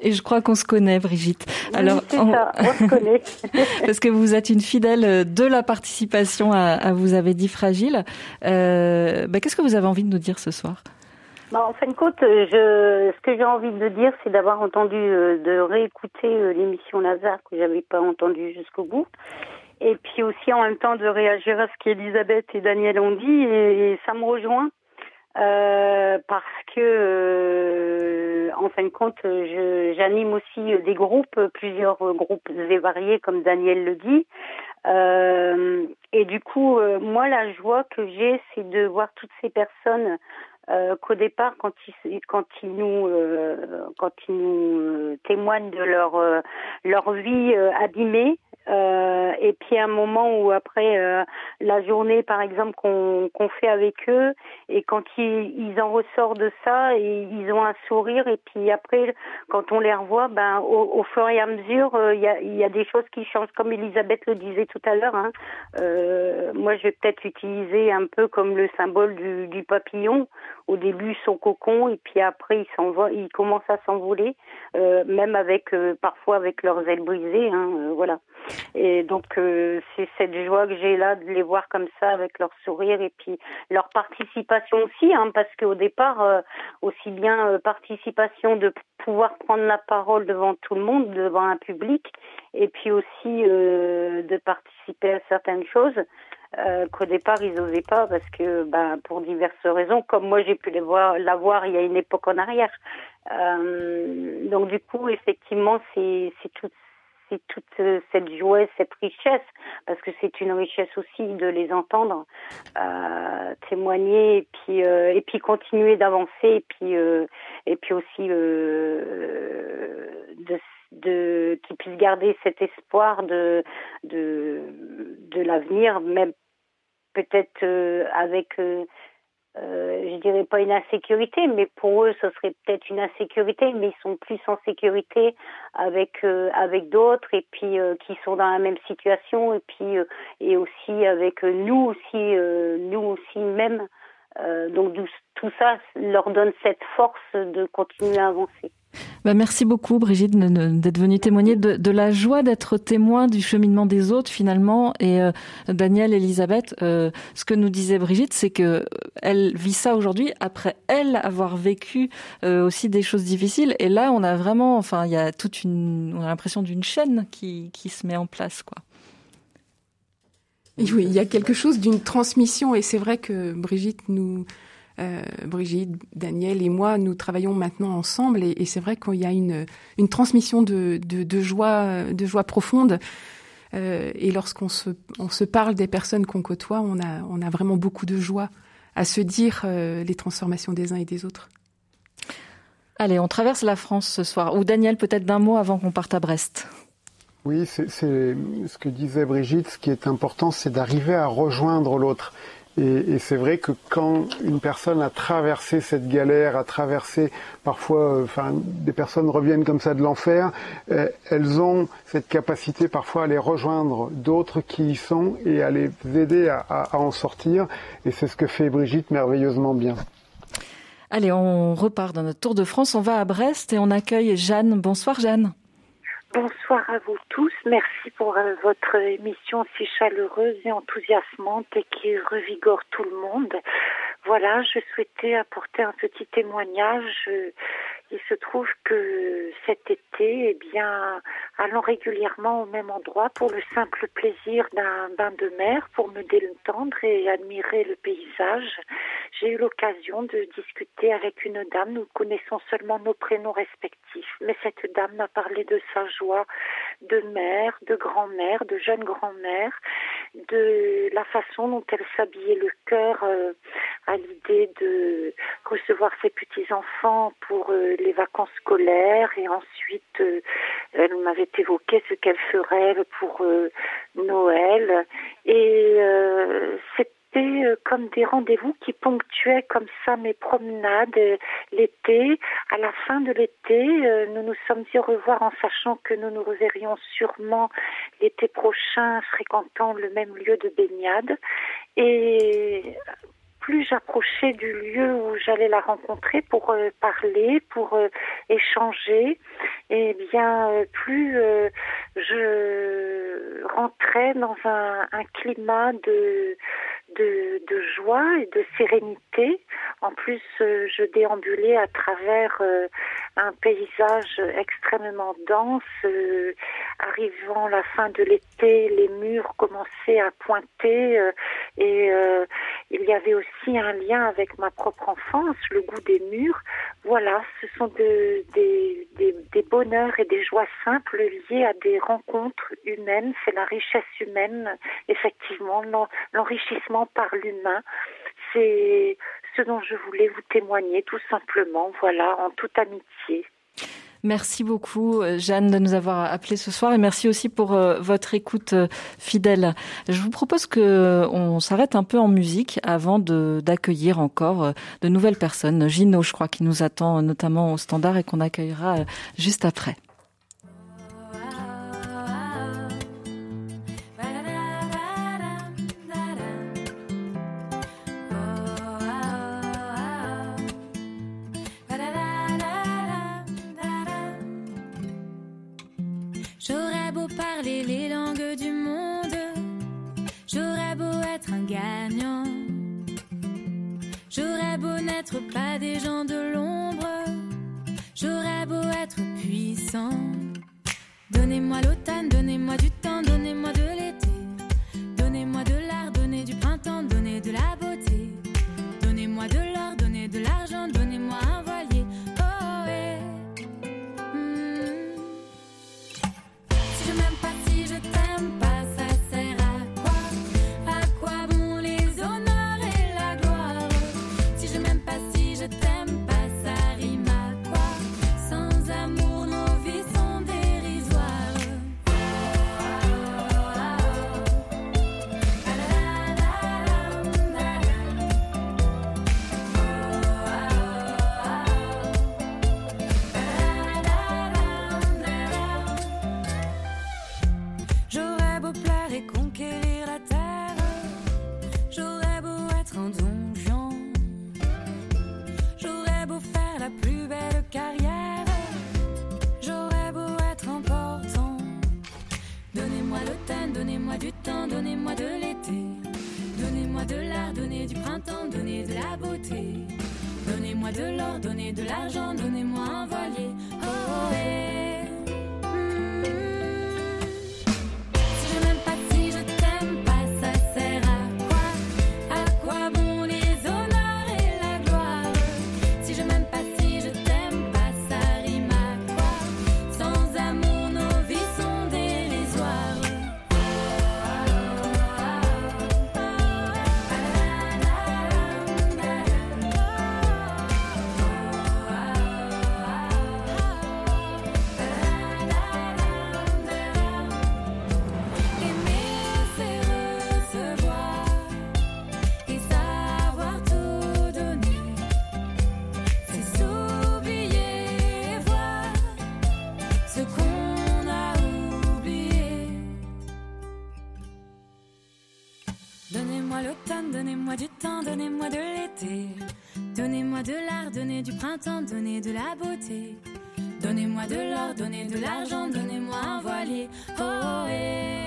Et je crois qu'on se connaît, Brigitte. Alors, on... Ça, on se connaît. Parce que vous êtes une fidèle de la participation à, Vous avez dit fragile. Euh, bah, Qu'est-ce que vous avez envie de nous dire ce soir? Bah, en fin de compte, je, ce que j'ai envie de dire, c'est d'avoir entendu, de réécouter l'émission Lazare que j'avais pas entendu jusqu'au bout. Et puis aussi en même temps de réagir à ce qu'Elisabeth et Daniel ont dit, et, ça me rejoint. Euh, parce que euh, en fin de compte, j'anime aussi des groupes, plusieurs groupes et variés, comme Daniel le dit. Euh, et du coup, euh, moi, la joie que j'ai, c'est de voir toutes ces personnes euh, qu'au départ, quand ils, quand ils nous, quand ils nous témoignent de leur leur vie abîmée, euh, et puis un moment où après euh, la journée, par exemple, qu'on qu'on fait avec eux, et quand ils, ils en ressortent de ça, et ils ont un sourire, et puis après, quand on les revoit, ben au, au fur et à mesure, euh, il y, a, y a des choses qui changent, comme Elisabeth le disait tout à l'heure. Hein. moi, je vais peut-être utiliser un peu comme le symbole du, du papillon. Au début, son cocon, et puis après, il s'envole, il commence à s'envoler, même avec parfois avec leurs ailes brisées. Hein, voilà. Et donc euh, c'est cette joie que j'ai là de les voir comme ça avec leur sourire et puis leur participation aussi, hein, parce qu'au départ euh, aussi bien euh, participation de pouvoir prendre la parole devant tout le monde, devant un public, et puis aussi de participer à certaines choses. Qu'au départ ils n'osaient pas parce que ben, pour diverses raisons, comme moi j'ai pu les voir, la voir il y a une époque en arrière. donc du coup effectivement c'est c'est tout c'est toute euh, cette joie, cette richesse, parce que c'est une richesse aussi de les entendre euh, témoigner et puis euh, et puis continuer d'avancer et puis et puis aussi de de qu'ils puissent garder cet espoir de de de l'avenir même peut-être avec euh, je dirais pas une insécurité, mais pour eux, ce serait peut-être une insécurité, mais ils sont plus en sécurité avec euh, avec d'autres et puis euh, qui sont dans la même situation et puis euh, et aussi avec nous aussi nous aussi même. donc tout ça leur donne cette force de continuer à avancer. Bah, merci beaucoup Brigitte d'être venue témoigner de, la joie d'être témoin du cheminement des autres finalement. Et euh, Daniel, Elisabeth, euh, ce que nous disait Brigitte, c'est que euh, elle vit ça aujourd'hui après elle avoir vécu aussi des choses difficiles. Et là, on a vraiment, enfin, il y a toute une, on a l'impression d'une chaîne qui, qui se met en place, quoi. Oui, il y a quelque chose d'une transmission, et c'est vrai que Brigitte nous euh, Brigitte, Daniel et moi, nous travaillons maintenant ensemble et, c'est vrai qu'il y a une, une transmission de, de, joie, de joie profonde. Euh, et lorsqu'on se, on se parle des personnes qu'on côtoie, on a, on a vraiment beaucoup de joie à se dire euh, les transformations des uns et des autres. Allez, on traverse la France ce soir. Ou Daniel, peut-être d'un mot avant qu'on parte à Brest. Oui, c'est ce que disait Brigitte. Ce qui est important, c'est d'arriver à rejoindre l'autre. Et, et c'est vrai que quand une personne a traversé cette galère, a traversé parfois, euh, enfin, des personnes reviennent comme ça de l'enfer, euh, elles ont cette capacité parfois à les rejoindre d'autres qui y sont et à les aider à, à, à en sortir. Et c'est ce que fait Brigitte merveilleusement bien. Allez, on repart dans notre tour de France. On va à Brest et on accueille Jeanne. Bonsoir Jeanne. Bonsoir à vous tous. Merci pour euh, votre émission si chaleureuse et enthousiasmante et qui revigore tout le monde. Voilà, je souhaitais apporter un petit témoignage. Il se trouve que cet été, eh bien, allons régulièrement au même endroit pour le simple plaisir d'un bain de mer, pour me détendre et admirer le paysage. J'ai eu l'occasion de discuter avec une dame. Nous connaissons seulement nos prénoms respectifs, mais cette dame m'a parlé de sa joie de mère, de grand-mère, de jeune grand-mère, de la façon dont elle s'habillait le cœur euh, à l'idée de recevoir ses petits-enfants pour euh, les vacances scolaires et ensuite euh, elle m'avait évoqué ce qu'elle ferait pour Noël et c'était comme des rendez-vous qui ponctuaient comme ça mes promenades l'été. À la fin de l'été, nous nous sommes dit au revoir en sachant que nous nous reverrions sûrement l'été prochain fréquentant le même lieu de baignade. Et plus j'approchais du lieu où j'allais la rencontrer pour euh, parler, pour euh, échanger, et eh bien euh, plus je rentrais dans un, un climat de de, joie et de sérénité. En plus, euh, je déambulais à travers euh, un paysage extrêmement dense. Euh, arrivant la fin de l'été, les murs commençaient à pointer et il y avait aussi un lien avec ma propre enfance, le goût des murs. Voilà, ce sont de, des, des, des bonheurs et des joies simples liées à des rencontres humaines. C'est la richesse humaine, effectivement, l'enrichissement par l'humain. C'est ce dont je voulais vous témoigner, tout simplement, voilà, en toute amitié. Merci beaucoup, euh, Jeanne, de nous avoir appelé ce soir et merci aussi pour euh, votre écoute euh, fidèle. Je vous propose que on s'arrête un peu en musique avant d'accueillir encore de nouvelles personnes. Gino, je crois, qui nous attend notamment au standard et qu'on accueillera juste après. J'aurais beau n'être pas des gens de l'ombre. J'aurais beau être puissant. Donnez-moi l'automne, donnez-moi donnez de la beauté. Donnez-moi de l'or, donnez de l'argent, donnez-moi un voilier. Oh, oh eh,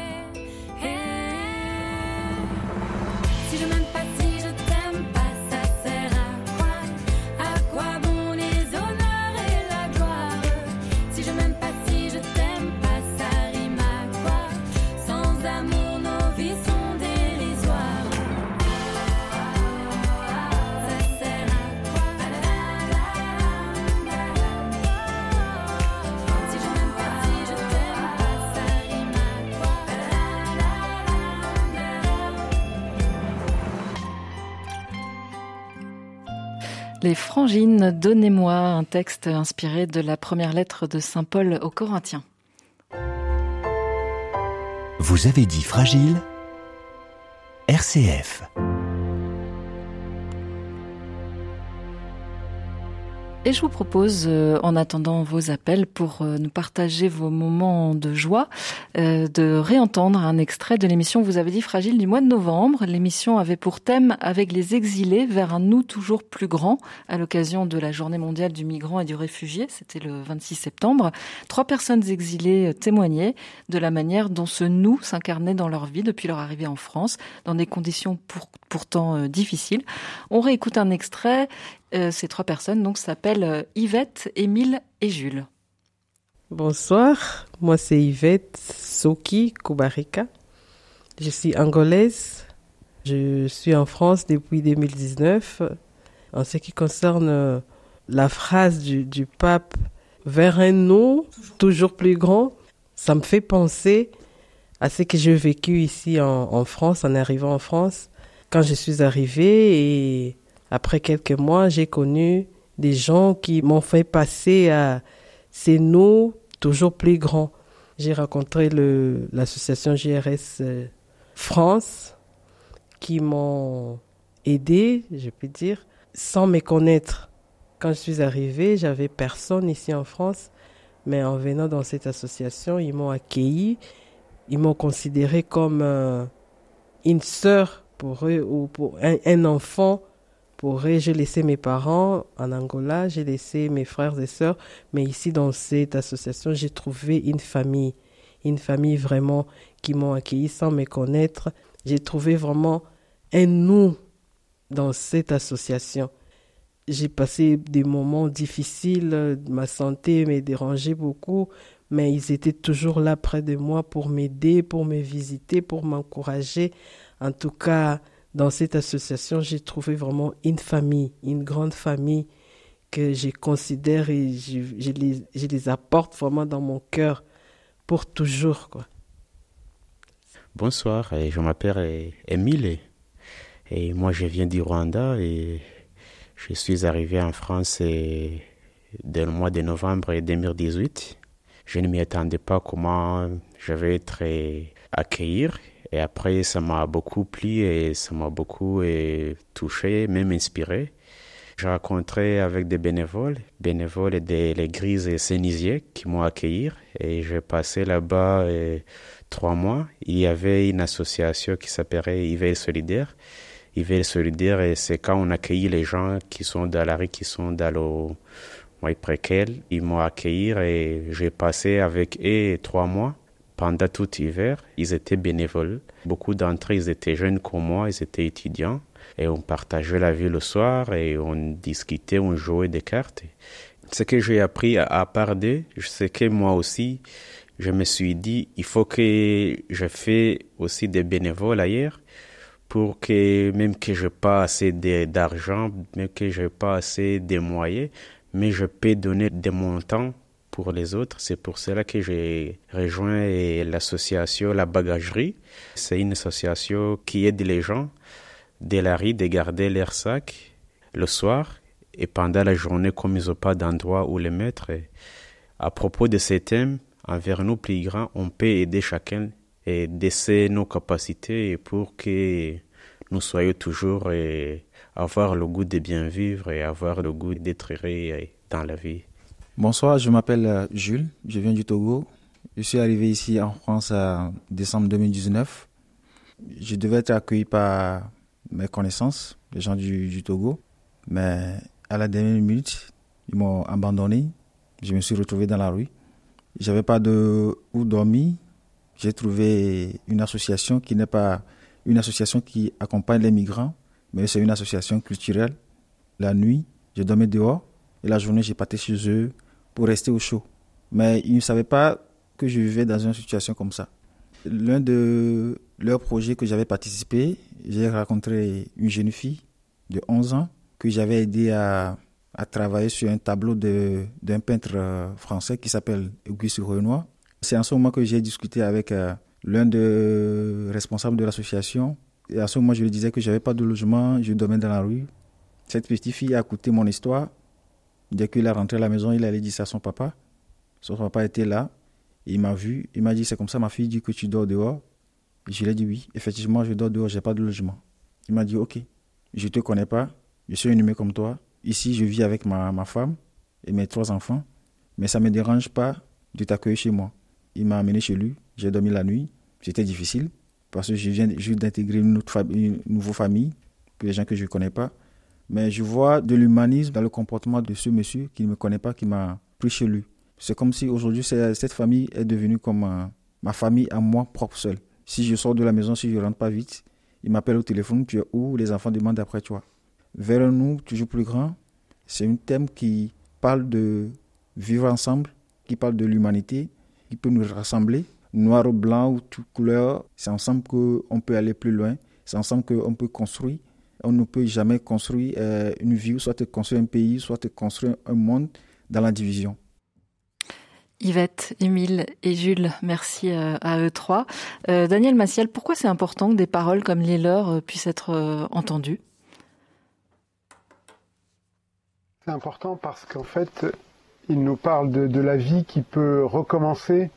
Les Frangines, donnez-moi un texte inspiré de la première lettre de Saint Paul aux Corinthiens. Vous avez dit fragile? RCF. Et je vous propose, euh, en attendant vos appels pour euh, nous partager vos moments de joie, euh, de réentendre un extrait de l'émission Vous avez dit fragile du mois de novembre. L'émission avait pour thème avec les exilés vers un nous toujours plus grand à l'occasion de la journée mondiale du migrant et du réfugié. C'était le 26 septembre. Trois personnes exilées témoignaient de la manière dont ce nous s'incarnait dans leur vie depuis leur arrivée en France, dans des conditions pour, pourtant euh, difficile. On réécoute un extrait. Euh, ces trois personnes donc s'appellent euh, Yvette, Émile et Jules. Bonsoir, moi c'est Yvette Soki Kubarika. Je suis angolaise. Je suis en France depuis 2019. En ce qui concerne la phrase du, pape vers un nous toujours plus grand, ça me fait penser à ce que j'ai vécu ici en, en, France, en arrivant en France. Quand je suis arrivée et après quelques mois, j'ai connu des gens qui m'ont fait passer à ces nous toujours plus grands. J'ai rencontré l'association GRS euh, France qui m'ont aidé, je peux dire, sans me connaître. Quand je suis arrivée, j'avais personne ici en France, mais en venant dans cette association, ils m'ont accueilli, ils m'ont considéré comme euh, une sœur pour eux ou pour un, un, enfant pour eux. J'ai laissé mes parents en Angola, j'ai laissé mes frères et sœurs, mais ici dans cette association, j'ai trouvé une famille, une famille vraiment qui m'ont accueilli sans me connaître. J'ai trouvé vraiment un nous dans cette association. J'ai passé des moments difficiles, ma santé me dérangeait beaucoup, mais ils étaient toujours là près de moi pour m'aider, pour me visiter, pour m'encourager. En tout cas, dans cette association, j'ai trouvé vraiment une famille, une grande famille que je considère et je, les, apporte vraiment dans mon cœur pour toujours. Quoi. Bonsoir, je m'appelle Emile et moi je viens du Rwanda et je suis arrivé en France dès le mois de novembre 2018. Je ne m'y attendais pas comment je vais être accueilli. Et après, ça m'a beaucoup plu et ça m'a beaucoup touché, même inspiré. J'ai rencontré avec des bénévoles, bénévoles de l'église Sénisier qui m'ont accueilli et j'ai passé là-bas trois mois. Il y avait une association qui s'appelait Yveil Solidaire veulent solidaire c'est quand on accueille les gens qui sont dans la rue, qui sont dans le précaire. Ils m'ont accueilli et j'ai passé avec eux trois mois. Pendant tout l'hiver, ils étaient bénévoles. Beaucoup d'entre eux, ils étaient jeunes comme moi, ils étaient étudiants. Et on partageait la vie le soir et on discutait, on jouait des cartes. Ce que j'ai appris à part d'eux, c'est que moi aussi, je me suis dit, il faut que je fais aussi des bénévoles ailleurs pour que même que je n'ai pas assez d'argent, même que je n'ai pas assez de moyens, mais je peux donner des montants pour les autres. C'est pour cela que j'ai rejoint l'association La Bagagerie. C'est une association qui aide les gens de la rue de garder leur sac le soir et pendant la journée comme ils n'ont pas d'endroit où les mettre. À propos de ces thèmes, envers nous plus grands, on peut aider chacun et d'essayer nos capacités pour que nous soyons toujours et avoir le goût de bien vivre et avoir le goût d'être heureux dans la vie. Bonsoir, je m'appelle Jules, je viens du Togo. Je suis arrivé ici en France en décembre 2019. Je devais être accueilli par mes connaissances, les gens du, Togo, mais à la dernière minute, ils m'ont abandonné. Je me suis retrouvé dans la rue. J'avais pas de où dormir, j'ai trouvé une association qui n'est pas une association qui accompagne les migrants, mais c'est une association culturelle. La nuit, je dormais dehors et la journée, j'ai parti chez eux pour rester au chaud. Mais ils ne savaient pas que je vivais dans une situation comme ça. L'un de leurs projets que j'avais participé, j'ai rencontré une jeune fille de 11 ans que j'avais aidé à, travailler sur un tableau d'un peintre français qui s'appelle Auguste Renoir. C'est en ce moment que j'ai discuté avec euh, l'un des responsables de l'association. Et à ce moment, je lui disais que je n'avais pas de logement, je dormais dans la rue. Cette petite fille a écouté mon histoire. Dès qu'il est rentré à la maison, il allait dire ça à son papa. Son papa était là. Il m'a vu. Il m'a dit C'est comme ça, ma fille dit que tu dors dehors. Je lui ai dit Oui, effectivement, je dors dehors, je n'ai pas de logement. Il m'a dit Ok, je te connais pas. Je suis un humain comme toi. Ici, je vis avec ma, ma femme et mes trois enfants. Mais ça ne me dérange pas de t'accueillir chez moi. Il m'a amené chez lui. J'ai dormi la nuit. C'était difficile parce que je viens juste d'intégrer une, nouvelle famille, que les gens que je ne connais pas. Mais je vois de l'humanisme dans le comportement de ce monsieur qui ne me connaît pas, qui m'a pris chez lui. C'est comme si aujourd'hui, cette famille est devenue comme ma famille à moi propre seul. Si je sors de la maison, si je ne rentre pas vite, il m'appelle au téléphone, tu es où? Les enfants demandent après toi. Vers nous, toujours plus grand, c'est un thème qui parle de vivre ensemble, qui parle de l'humanité, qui peut nous rassembler, noir ou blanc ou toute couleur. C'est ensemble qu'on peut aller plus loin, c'est ensemble qu'on peut construire. On ne peut jamais construire euh, une vie, soit construire un pays, soit construire un monde dans la division. Yvette, Émile et Jules, merci euh, à eux trois. Euh, Daniel Massiel, pourquoi c'est important que des paroles comme les leurs puissent être entendues? C'est important parce qu'en fait, ils nous parlent de, la vie qui peut recommencer.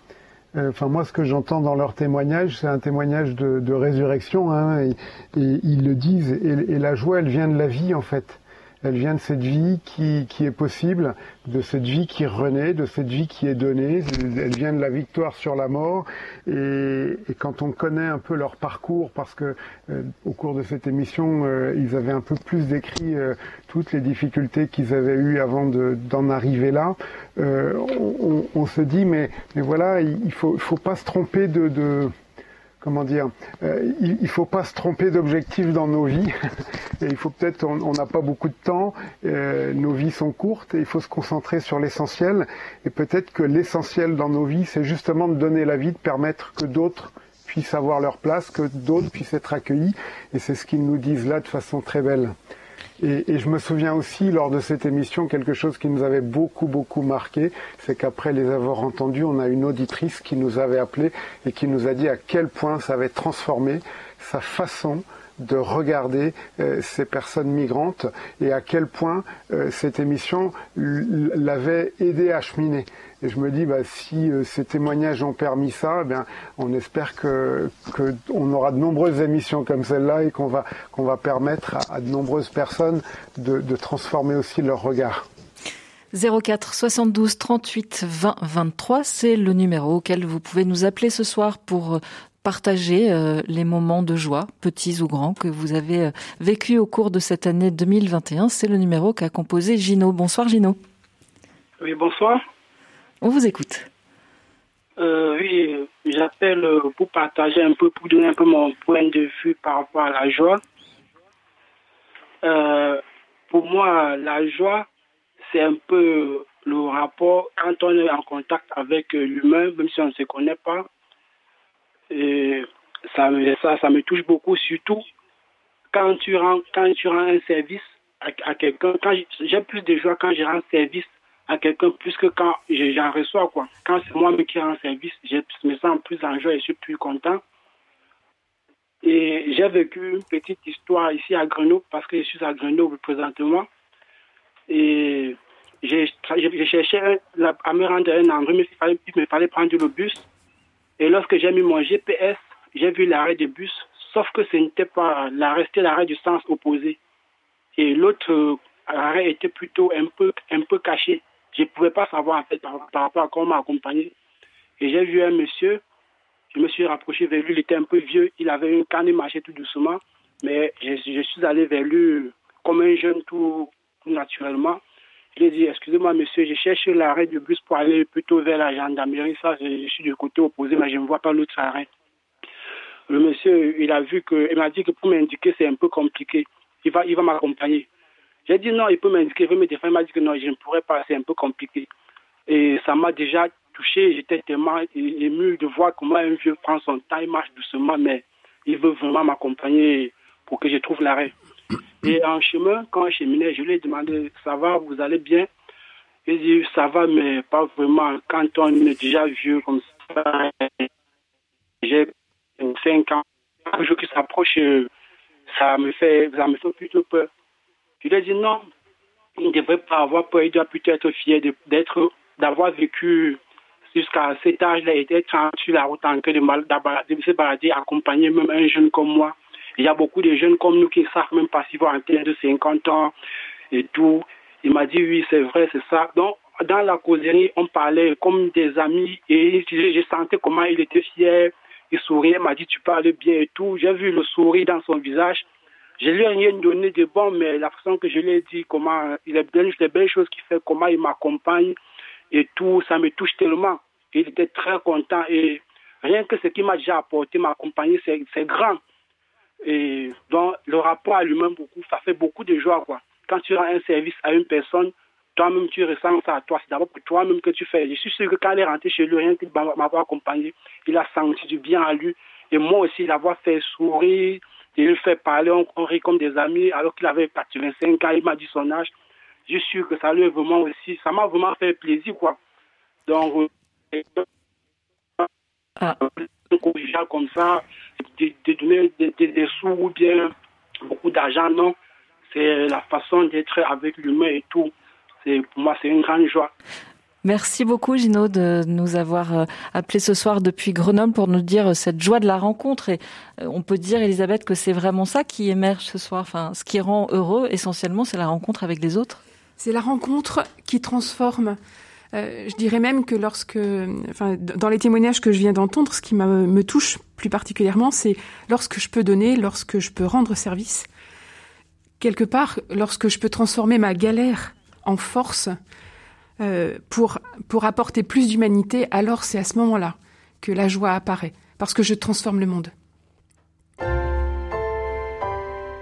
Enfin, moi, ce que j'entends dans leur témoignage, c'est un témoignage de, résurrection, hein, et, ils le disent. et, la joie, elle vient de la vie, en fait elle vient de cette vie qui, qui, est possible, de cette vie qui renaît, de cette vie qui est donnée. Elle vient de la victoire sur la mort. Et, et quand on connaît un peu leur parcours, parce que euh, au cours de cette émission, euh, ils avaient un peu plus décrit euh, toutes les difficultés qu'ils avaient eues avant d'en arriver là, on, on, se dit mais, mais voilà, il faut, faut pas se tromper de, de comment dire, euh, il, ne faut pas se tromper d'objectifs dans nos vies. et il faut peut-être, on n'a pas beaucoup de temps, euh, nos vies sont courtes il faut se concentrer sur l'essentiel. Et peut-être que l'essentiel dans nos vies, c'est justement de donner la vie, de permettre que d'autres puissent avoir leur place, que d'autres puissent être accueillis. Et c'est ce qu'ils nous disent là de façon très belle. Et, je me souviens aussi, lors de cette émission, quelque chose qui nous avait beaucoup, beaucoup marqué, c'est qu'après les avoir entendus, on a une auditrice qui nous avait appelé et qui nous a dit à quel point ça avait transformé sa façon de regarder euh, ces personnes migrantes et à quel point euh, cette émission l'avait aidé à cheminer. Et je me dis, bah, si euh, ces témoignages ont permis ça, eh bien, on espère que qu'on aura de nombreuses émissions comme celle-là et qu'on va qu'on va permettre à, de nombreuses personnes de, de transformer aussi leur regard. 04 72 38 20 23, c'est le numéro auquel vous pouvez nous appeler ce soir pour partager euh, les moments de joie, petits ou grands, que vous avez euh, vécu au cours de cette année 2021. C'est le numéro qu'a composé Gino. Bonsoir Gino. Oui, bonsoir. On vous écoute. Euh, oui, j'appelle pour partager un peu, pour donner un peu mon point de vue par rapport à la joie. pour moi, la joie, c'est un peu le rapport quand on est en contact avec l'humain, même si on ne se connaît pas, et ça, me, ça, ça me touche beaucoup, surtout quand tu rends, quand tu rends un service à, à quelqu'un. J'ai plus de joie quand je rends service à quelqu'un plus que quand j'en reçois. Quoi. Quand c'est moi qui rends service, je me sens plus en joie et je suis plus content. Et j'ai vécu une petite histoire ici à Grenoble parce que je suis à Grenoble présentement. Et j'ai cherché à me rendre un endroit, mais il me fallait prendre le bus. Et lorsque j'ai mis mon GPS, j'ai vu l'arrêt de bus, sauf que ce n'était pas l'arrêt, c'était l'arrêt du sens opposé. Et l'autre euh, arrêt était plutôt un peu, un peu caché. Je ne pouvais pas savoir en fait par, rapport à comment m'accompagner. Et j'ai vu un monsieur, je me suis rapproché vers lui, il était un peu vieux, il avait une canne, il marchait tout doucement, mais je, suis allé vers lui comme un jeune tout naturellement. J'ai dit, excusez-moi, monsieur, je cherche l'arrêt du bus pour aller plutôt vers la gendarmerie. Ça, je, suis du côté opposé, mais je ne vois pas l'autre arrêt. Le monsieur, il a vu que, il m'a dit que pour m'indiquer, c'est un peu compliqué. Il va, il va m'accompagner. J'ai dit non, il peut m'indiquer, il veut me défendre. Il m'a dit que non, je ne pourrais pas, c'est un peu compliqué. Et ça m'a déjà touché. J'étais tellement ému de voir comment un vieux prend son temps, il marche doucement, mais il veut vraiment m'accompagner pour que je trouve l'arrêt. Et en chemin, quand je cheminais, je lui ai demandé, ça va, vous allez bien? Il dit, ça va, mais pas vraiment. Quand on est déjà vieux comme ça, j'ai 5 ans, un jour qui s'approche, ça me fait, ça me fait plutôt peur. Je lui ai dit, non, il ne devrait pas avoir peur, il doit plutôt être fier d'être, d'avoir vécu jusqu'à cet âge-là et d'être sur la route en train de se balader, accompagner même un jeune comme moi il y a beaucoup de jeunes comme nous qui ne savent même pas s'ils vont de 50 ans et tout. Il m'a dit oui, c'est vrai, c'est ça. Donc, dans la causerie, on parlait comme des amis et je, sentais comment il était fier. Il souriait, il m'a dit tu parles bien et tout. J'ai vu le sourire dans son visage. Je lui ai rien donné de bon, mais la façon que je lui ai dit comment il a bien les belles choses qu'il fait, comment il m'accompagne et tout, ça me touche tellement. Il était très content et rien que ce qu'il m'a déjà apporté, m'accompagner, c'est grand. Et donc, le rapport à l'humain, beaucoup, ça fait beaucoup de joie, quoi. Quand tu rends un service à une personne, toi-même, tu ressens ça à toi. C'est d'abord pour toi-même que tu fais. Je suis sûr que quand il est rentré chez lui, rien qu'il m'avoir accompagné, il a senti du bien à lui. Et moi aussi, l'avoir fait sourire, et lui fait parler, on, on rit comme des amis, alors qu'il avait 85 ans, il m'a dit son âge. Je suis sûr que ça lui est vraiment aussi, ça m'a vraiment fait plaisir, quoi. Donc, euh, ah. comme ça, de, de donner des, des, des sous ou bien beaucoup d'argent, non. C'est la façon d'être avec l'humain et tout. C'est, pour moi, c'est une grande joie. Merci beaucoup Gino de nous avoir euh, appelé ce soir depuis Grenoble pour nous dire euh, cette joie de la rencontre et euh, on peut dire Elisabeth que c'est vraiment ça qui émerge ce soir. Enfin, ce qui rend heureux essentiellement, c'est la rencontre avec les autres. C'est la rencontre qui transforme. Euh, je dirais même que lorsque, enfin, dans les témoignages que je viens d'entendre, ce qui me touche plus particulièrement, c'est lorsque je peux donner, lorsque je peux rendre service. Quelque part, lorsque je peux transformer ma galère en force, euh, pour, pour apporter plus d'humanité, alors c'est à ce moment-là que la joie apparaît, parce que je transforme le monde.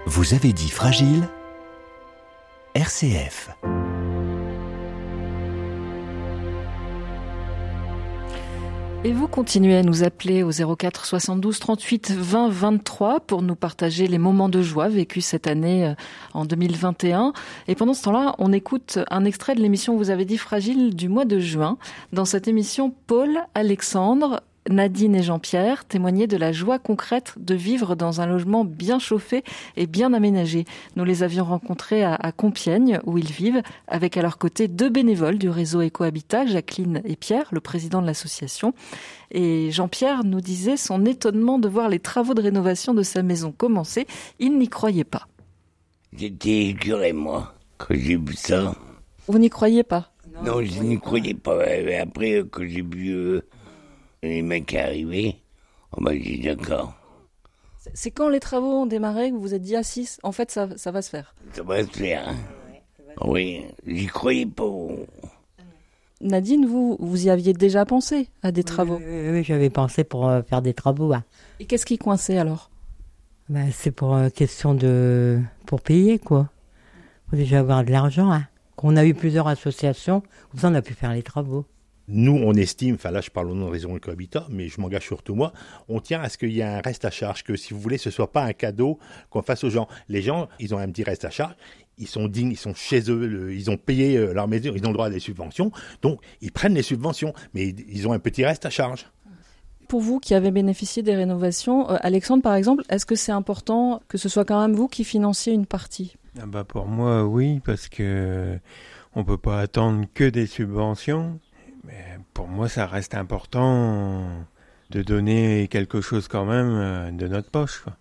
Vous avez dit fragile RCF. Et vous continuez à nous appeler au 04 72 38 20 23 pour nous partager les moments de joie vécus cette année euh, en 2021. Et pendant ce temps-là, on écoute un extrait de l'émission Vous avez dit fragile du mois de juin. Dans cette émission, Paul, Alexandre, Nadine et Jean-Pierre témoignaient de la joie concrète de vivre dans un logement bien chauffé et bien aménagé. Nous les avions rencontrés à, à Compiègne, où ils vivent, avec à leur côté deux bénévoles du réseau Ecohabitat, Jacqueline et Pierre, le président de l'association. Et Jean-Pierre nous disait son étonnement de voir les travaux de rénovation de sa maison commencer. Il n'y croyait pas. J'étais écœuré, moi, quand j'ai vu ça. Vous n'y croyez pas? Non, je n'y croyais pas. Après, que j'ai vu euh, les mecs arriver, on m'a dit d'accord. C'est quand les travaux ont démarré que vous vous êtes dit à 6, en fait, ça, ça va se faire? Ça va se faire. Hein. Oui, j'y croyais pas. Nadine, vous, vous y aviez déjà pensé à des travaux? Oui, oui, j'avais pensé pour euh, faire des travaux. hein. Et qu'est-ce qui coinçait alors? Ben, c'est pour euh, question de pour payer quoi. Faut déjà avoir de l'argent. Hein. On a eu plusieurs associations, comme ça on a pu faire les travaux. Nous, on estime, enfin là je parle au nom de Raison Ecohabitat, mais je m'engage surtout moi, on tient à ce qu'il y ait un reste à charge, que si vous voulez, ce soit pas un cadeau qu'on fasse aux gens. Les gens, ils ont un petit reste à charge, ils sont dignes, ils sont chez eux, ils ont payé euh, leur maison, ils ont le droit à des subventions, donc ils prennent les subventions, mais ils ont un petit reste à charge. Pour vous qui avez bénéficié des rénovations, euh, Alexandre par exemple, est-ce que c'est important que ce soit quand même vous qui financiez une partie? Ah bah pour moi, oui, parce que on peut pas attendre que des subventions. Mais pour moi, ça reste important de donner quelque chose quand même euh, de notre poche. Quoi.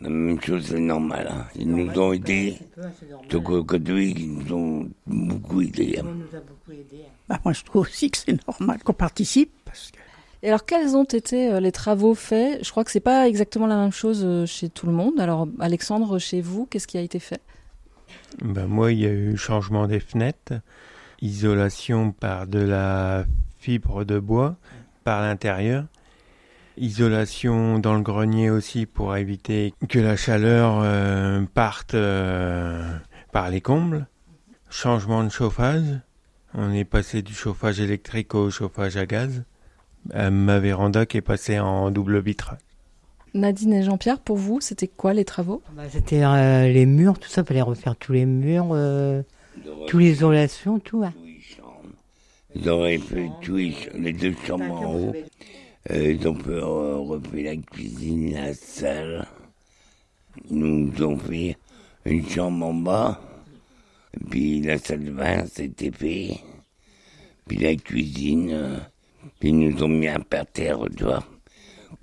La même chose, c'est normal. hein. Ils nous ont aidés. Donc, ils nous ont beaucoup aidés. hein. Bah, moi, je trouve aussi que c'est normal qu'on participe. Parce que... Et alors quels ont été euh, les travaux faits? Je crois que c'est pas exactement la même chose euh, chez tout le monde. Alors Alexandre, chez vous, qu'est-ce qui a été fait? Ben moi, il y a eu changement des fenêtres, isolation par de la fibre de bois par l'intérieur, isolation dans le grenier aussi pour éviter que la chaleur euh, parte euh, par les combles, changement de chauffage. On est passé du chauffage électrique au chauffage à gaz. Euh, ma véranda qui est passée en double vitrage. Nadine et Jean-Pierre, pour vous, c'était quoi les travaux? Bah, C'était euh, les murs, tout ça, fallait refaire tous les murs, euh, toute l'isolation, tout. hein. Ils auraient fait tout, les les deux chambres en haut. Euh, ils ont fait, euh, refait la cuisine, la salle. Ils nous ont fait une chambre en bas. Puis la salle de bain, c'était fait. Puis la cuisine. euh, puis ils nous ont mis un parterre, tu vois,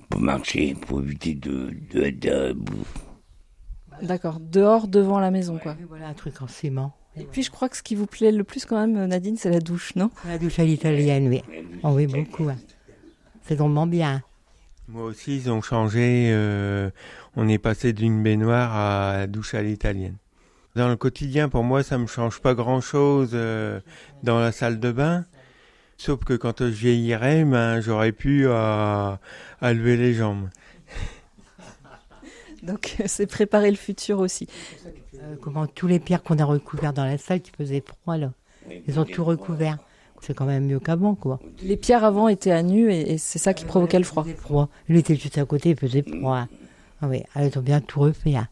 pour marcher, pour éviter de, de être debout. D'accord, dehors, devant la maison, quoi. Voilà un truc en ciment. Et puis je crois que ce qui vous plaît le plus quand même, Nadine, c'est la douche, non? La douche à l'italienne, oui. Oh oui, beaucoup. hein. C'est vraiment bien. Moi aussi, ils ont changé. euh, on est passé d'une baignoire à la douche à l'italienne. Dans le quotidien, pour moi, ça me change pas grand-chose euh, dans la salle de bain. Sauf que quand je vieillirais, ben, j'aurais pu à, à lever les jambes. Donc c'est préparer le futur aussi. Euh, comment tous les pierres qu'on a recouvertes dans la salle qui faisaient froid là, ils ont tout recouvert. C'est quand même mieux qu'avant quoi. Les pierres avant étaient à nu et, et c'est ça qui provoquait le froid. Froid. Lui était juste à côté, il faisait froid. Ah oui, elles ont bien tout refait. Hein.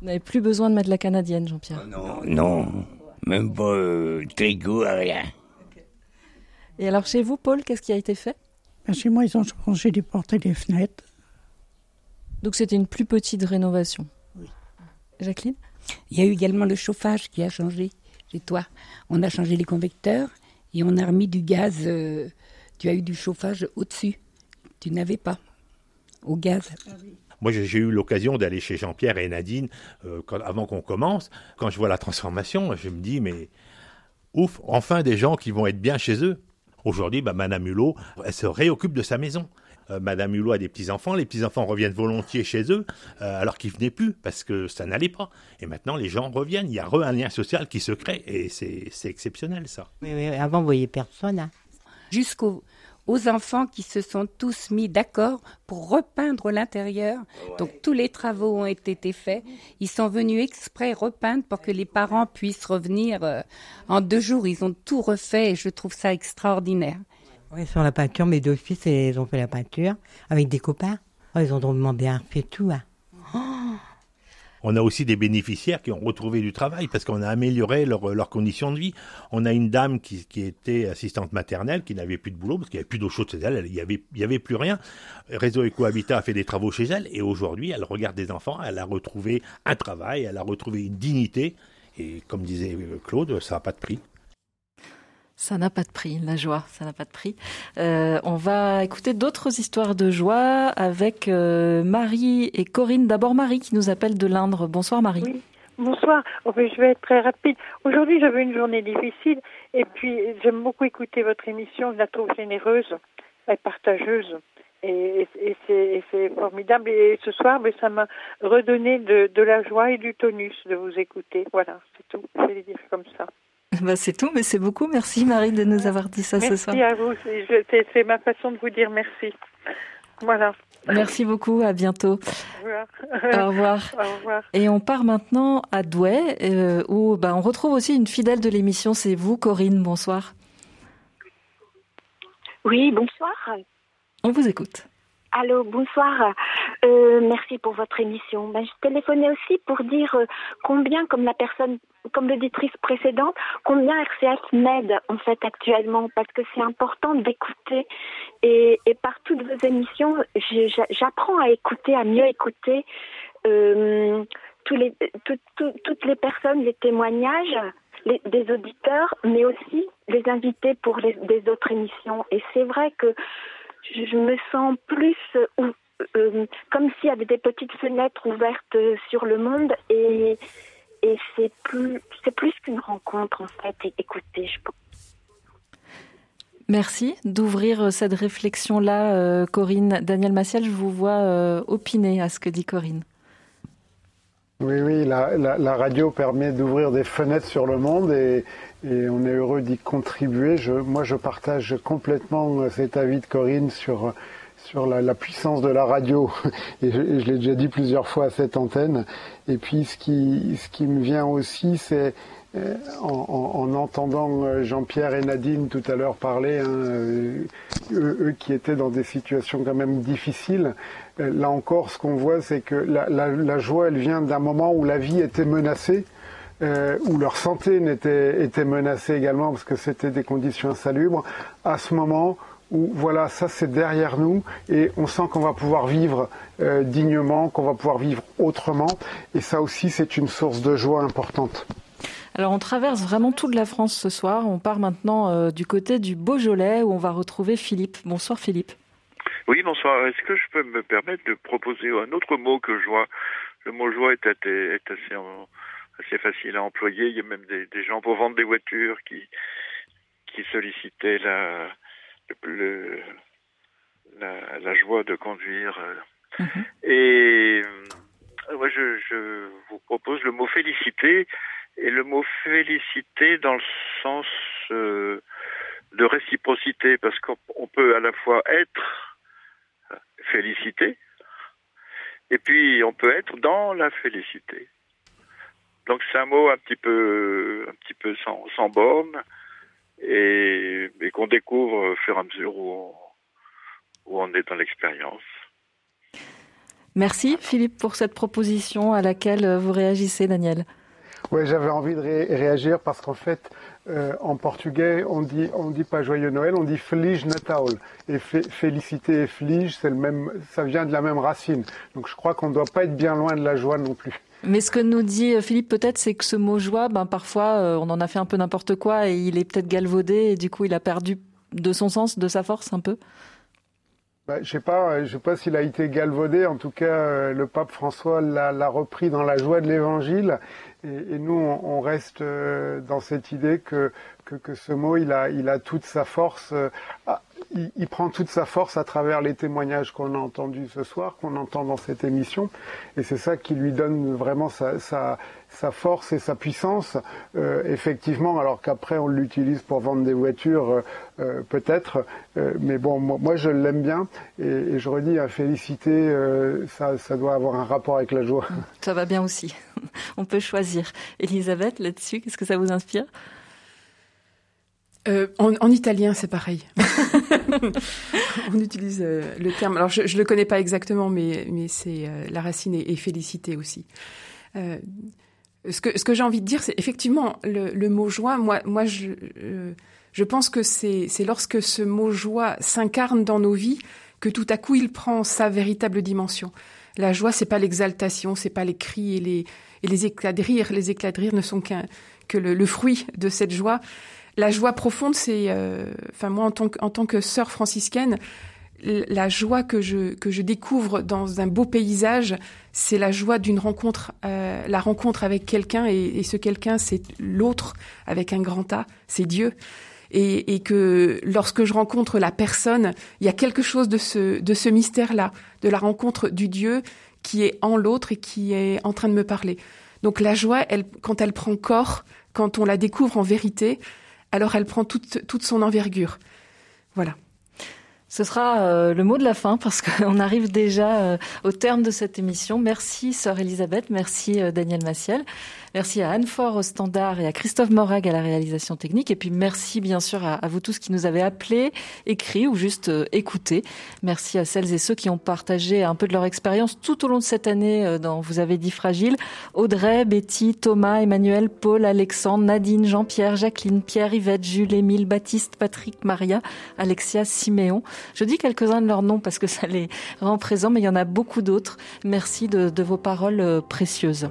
Vous n'avez plus besoin de mettre la canadienne, Jean-Pierre. Non, non, même pas euh, tricot, rien. Et alors chez vous, Paul, qu'est-ce qui a été fait? Ben, Chez moi, ils ont changé les portes et les fenêtres. Donc c'était une plus petite rénovation. Jacqueline? Il y a eu également le chauffage qui a changé chez toi. On a changé les convecteurs et on a remis du gaz. euh, tu as eu du chauffage au-dessus. Tu n'avais pas. Au gaz. Moi, j'ai j'ai eu l'occasion d'aller chez Jean-Pierre et Nadine euh, quand- avant qu'on commence. Quand je vois la transformation, je me dis, mais ouf, enfin des gens qui vont être bien chez eux. Aujourd'hui, bah, Madame Hulot, elle se réoccupe de sa maison. Euh, Madame Hulot a des petits-enfants, les petits-enfants reviennent volontiers chez eux, euh, alors qu'ils venaient plus, parce que ça n'allait pas. Et maintenant, les gens reviennent, il y a re un lien social qui se crée, et c'est exceptionnel, ça. Oui, oui, avant, vous voyez personne. Hein. Jusqu'aux aux enfants qui se sont tous mis d'accord pour repeindre l'intérieur. Donc tous les travaux ont été faits. Ils sont venus exprès repeindre pour que les parents puissent revenir euh, en deux jours. Ils ont tout refait et je trouve ça extraordinaire. Oui, sur la peinture, mes deux fils, ils ont fait la peinture avec des copains. Oh, ils ont drôlement bien fait tout. Hein. On a aussi des bénéficiaires qui ont retrouvé du travail parce qu'on a amélioré leur- leurs conditions de vie. On a une dame qui, qui était assistante maternelle, qui n'avait plus de boulot parce qu'il n'y avait plus d'eau chaude chez elle, il n'y avait, avait plus rien. Réseau Ecohabitat a fait des travaux chez elle et aujourd'hui, elle regarde des enfants, elle a retrouvé un travail, elle a retrouvé une dignité. Et comme disait Claude, ça n'a pas de prix. Ça n'a pas de prix, la joie, ça n'a pas de prix. Euh, on va écouter d'autres histoires de joie avec euh, Marie et Corinne. D'abord Marie qui nous appelle de l'Indre. Bonsoir Marie. Bonsoir. Oh, je vais être très rapide. Aujourd'hui, j'avais une journée difficile et puis j'aime beaucoup écouter votre émission. Je la trouve généreuse et partageuse. Et, c'est formidable. Et ce soir, ben, ça m'a redonné de, de la joie et du tonus de vous écouter. Voilà, c'est tout. Je vais le dire comme ça. Bah, c'est tout, mais c'est beaucoup. Merci Marie de nous avoir dit ça ce merci soir. à vous. C'est ma façon de vous dire merci. Voilà. Merci beaucoup, à bientôt. Au revoir. Au revoir. Au revoir. Et on part maintenant à Douai, euh, où bah, on retrouve aussi une fidèle de l'émission, c'est vous, Corinne. Bonsoir. Oui, bonsoir. On vous écoute. Allô, bonsoir. Euh, merci pour votre émission. Ben, je téléphonais aussi pour dire euh, combien, comme la personne, comme l'auditrice précédente, combien RCF m'aide en fait actuellement, parce que c'est important d'écouter et, par toutes vos émissions, j'apprends à écouter, à mieux écouter euh, tous les, tout- toutes les personnes, les témoignages. les- des auditeurs, mais aussi les invités pour les, des autres émissions. Et c'est vrai que je, me sens plus euh, ou- euh, comme s'il y avait des petites fenêtres ouvertes sur le monde et, c'est plus c'est plus qu'une rencontre en fait. Écoutez, je Merci d'ouvrir euh, cette réflexion-là, Corinne. Daniel Massiel, je vous vois opiner à ce que dit Corinne. Oui, oui, la, la- la radio permet d'ouvrir des fenêtres sur le monde et, et on est heureux d'y contribuer. Je, moi, je partage complètement euh, cet avis de Corinne sur, sur la, puissance de la radio. Et je, je l'ai déjà dit plusieurs fois à cette antenne. Et puis, ce qui, ce qui me vient aussi, c'est euh, en, en- en entendant euh, Jean-Pierre et Nadine tout à l'heure parler, hein, euh, eux, eux qui étaient dans des situations quand même difficiles, euh, là encore, ce qu'on voit, c'est que la, la- la joie, elle vient d'un moment où la vie était menacée, euh, où leur santé n'était- était menacée également parce que c'était des conditions insalubres. À ce moment où, voilà, ça c'est derrière nous et on sent qu'on va pouvoir vivre euh, dignement, qu'on va pouvoir vivre autrement. Et ça aussi, c'est une source de joie importante. Alors on traverse vraiment toute la France ce soir. On part maintenant euh, du côté du Beaujolais où on va retrouver Philippe. Bonsoir Philippe. Oui, bonsoir. Est-ce que je peux me permettre de proposer un autre mot que joie? Le mot joie est, assez- est assez, facile à employer. Il y a même des, des gens pour vendre des voitures qui, qui sollicitaient la, le, la, la joie de conduire. euh. Et euh, moi, je, je vous propose le mot félicité et le mot félicité dans le sens euh, de réciprocité, parce qu'on on peut à la fois être félicité Et puis, on peut être dans la félicité. Donc, c'est un mot un petit peu, un petit peu sans, sans borne et, qu'on découvre au fur et à mesure où on est dans l'expérience. Merci Philippe pour cette proposition à laquelle vous réagissez, Daniel. Oui, j'avais envie de ré réagir parce qu'en fait, euh, en portugais, on dit, on dit pas joyeux Noël, on dit Feliz Natal. Et félicité et Feliz, c'est le même, ça vient de la même racine. Donc je crois qu'on ne doit pas être bien loin de la joie non plus. Mais ce que nous dit euh, Philippe peut-être, c'est que ce mot joie, ben parfois, euh, on en a fait un peu n'importe quoi et il est peut-être galvaudé et du coup, il a perdu de son sens, de sa force un peu. Bah, je sais pas, je sais pas s'il a été galvaudé. En tout cas, le pape François l'a repris dans la joie de l'Évangile. Et, nous, on, reste dans cette idée que, que, que, ce mot, il a, il a toute sa force. Il, prend toute sa force à travers les témoignages qu'on a entendus ce soir, qu'on entend dans cette émission. Et c'est ça qui lui donne vraiment sa, force et sa puissance, euh, effectivement, alors qu'après on l'utilise pour vendre des voitures, euh, peut-être, euh, mais bon, moi, je l'aime bien, et, et, je redis, à féliciter, ça, ça doit avoir un rapport avec la joie. Ça va bien aussi, on peut choisir. Elisabeth, là-dessus, qu'est-ce que ça vous inspire? Euh, en, en, italien, c'est pareil. on utilise euh, le terme. Alors, je ne le connais pas exactement, mais, c'est euh, la racine est, est félicité aussi. ce que, j'ai envie de dire, c'est effectivement le, mot joie. Moi, je, pense que c'est lorsque ce mot joie s'incarne dans nos vies que tout à coup il prend sa véritable dimension. La joie, c'est pas l'exaltation, c'est pas les cris et les, et les éclats de rire. Les éclats de rire ne sont qu'un que le, fruit de cette joie. La joie profonde, c'est, euh, enfin moi en tant que, en tant que sœur franciscaine, la joie que je que je découvre dans un beau paysage, c'est la joie d'une rencontre, euh, la rencontre avec quelqu'un et, et, ce quelqu'un c'est l'autre avec un grand A, c'est Dieu. Et, et, que lorsque je rencontre la personne, il y a quelque chose de ce de ce mystère-là, de la rencontre du Dieu qui est en l'autre et qui est en train de me parler. Donc la joie, elle, quand elle prend corps, quand on la découvre en vérité, alors elle prend toute, son envergure. Voilà. Ce sera euh, le mot de la fin parce qu'on arrive déjà euh, au terme de cette émission. Merci sœur Elisabeth, merci euh, Daniel Massiel. Merci à Anne Fort au standard et à Christophe Morag à la réalisation technique. Et puis merci bien sûr à, à vous tous qui nous avez appelés, écrits ou juste euh, écoutés. Merci à celles et ceux qui ont partagé un peu de leur expérience tout au long de cette année dans Vous avez dit fragile. Audrey, Betty, Thomas, Emmanuel, Paul, Alexandre, Nadine, Jean-Pierre, Jacqueline, Pierre, Yvette, Jules, Émile, Baptiste, Patrick, Maria, Alexia, Siméon. Je dis quelques-uns de leurs noms parce que ça les rend présents, mais il y en a beaucoup d'autres. Merci de, vos paroles euh, précieuses.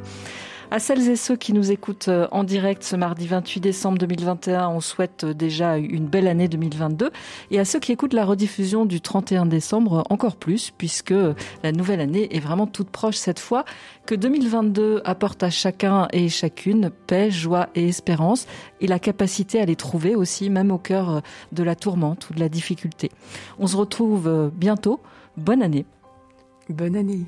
À celles et ceux qui nous écoutent en direct ce mardi 28 décembre 2021, on souhaite déjà une belle année 2022. Et à ceux qui écoutent la rediffusion du 31 décembre, encore plus, puisque la nouvelle année est vraiment toute proche cette fois. Que 2022 apporte à chacun et chacune paix, joie et espérance, et la capacité à les trouver aussi, même au cœur de la tourmente ou de la difficulté. On se retrouve bientôt. Bonne année. Bonne année.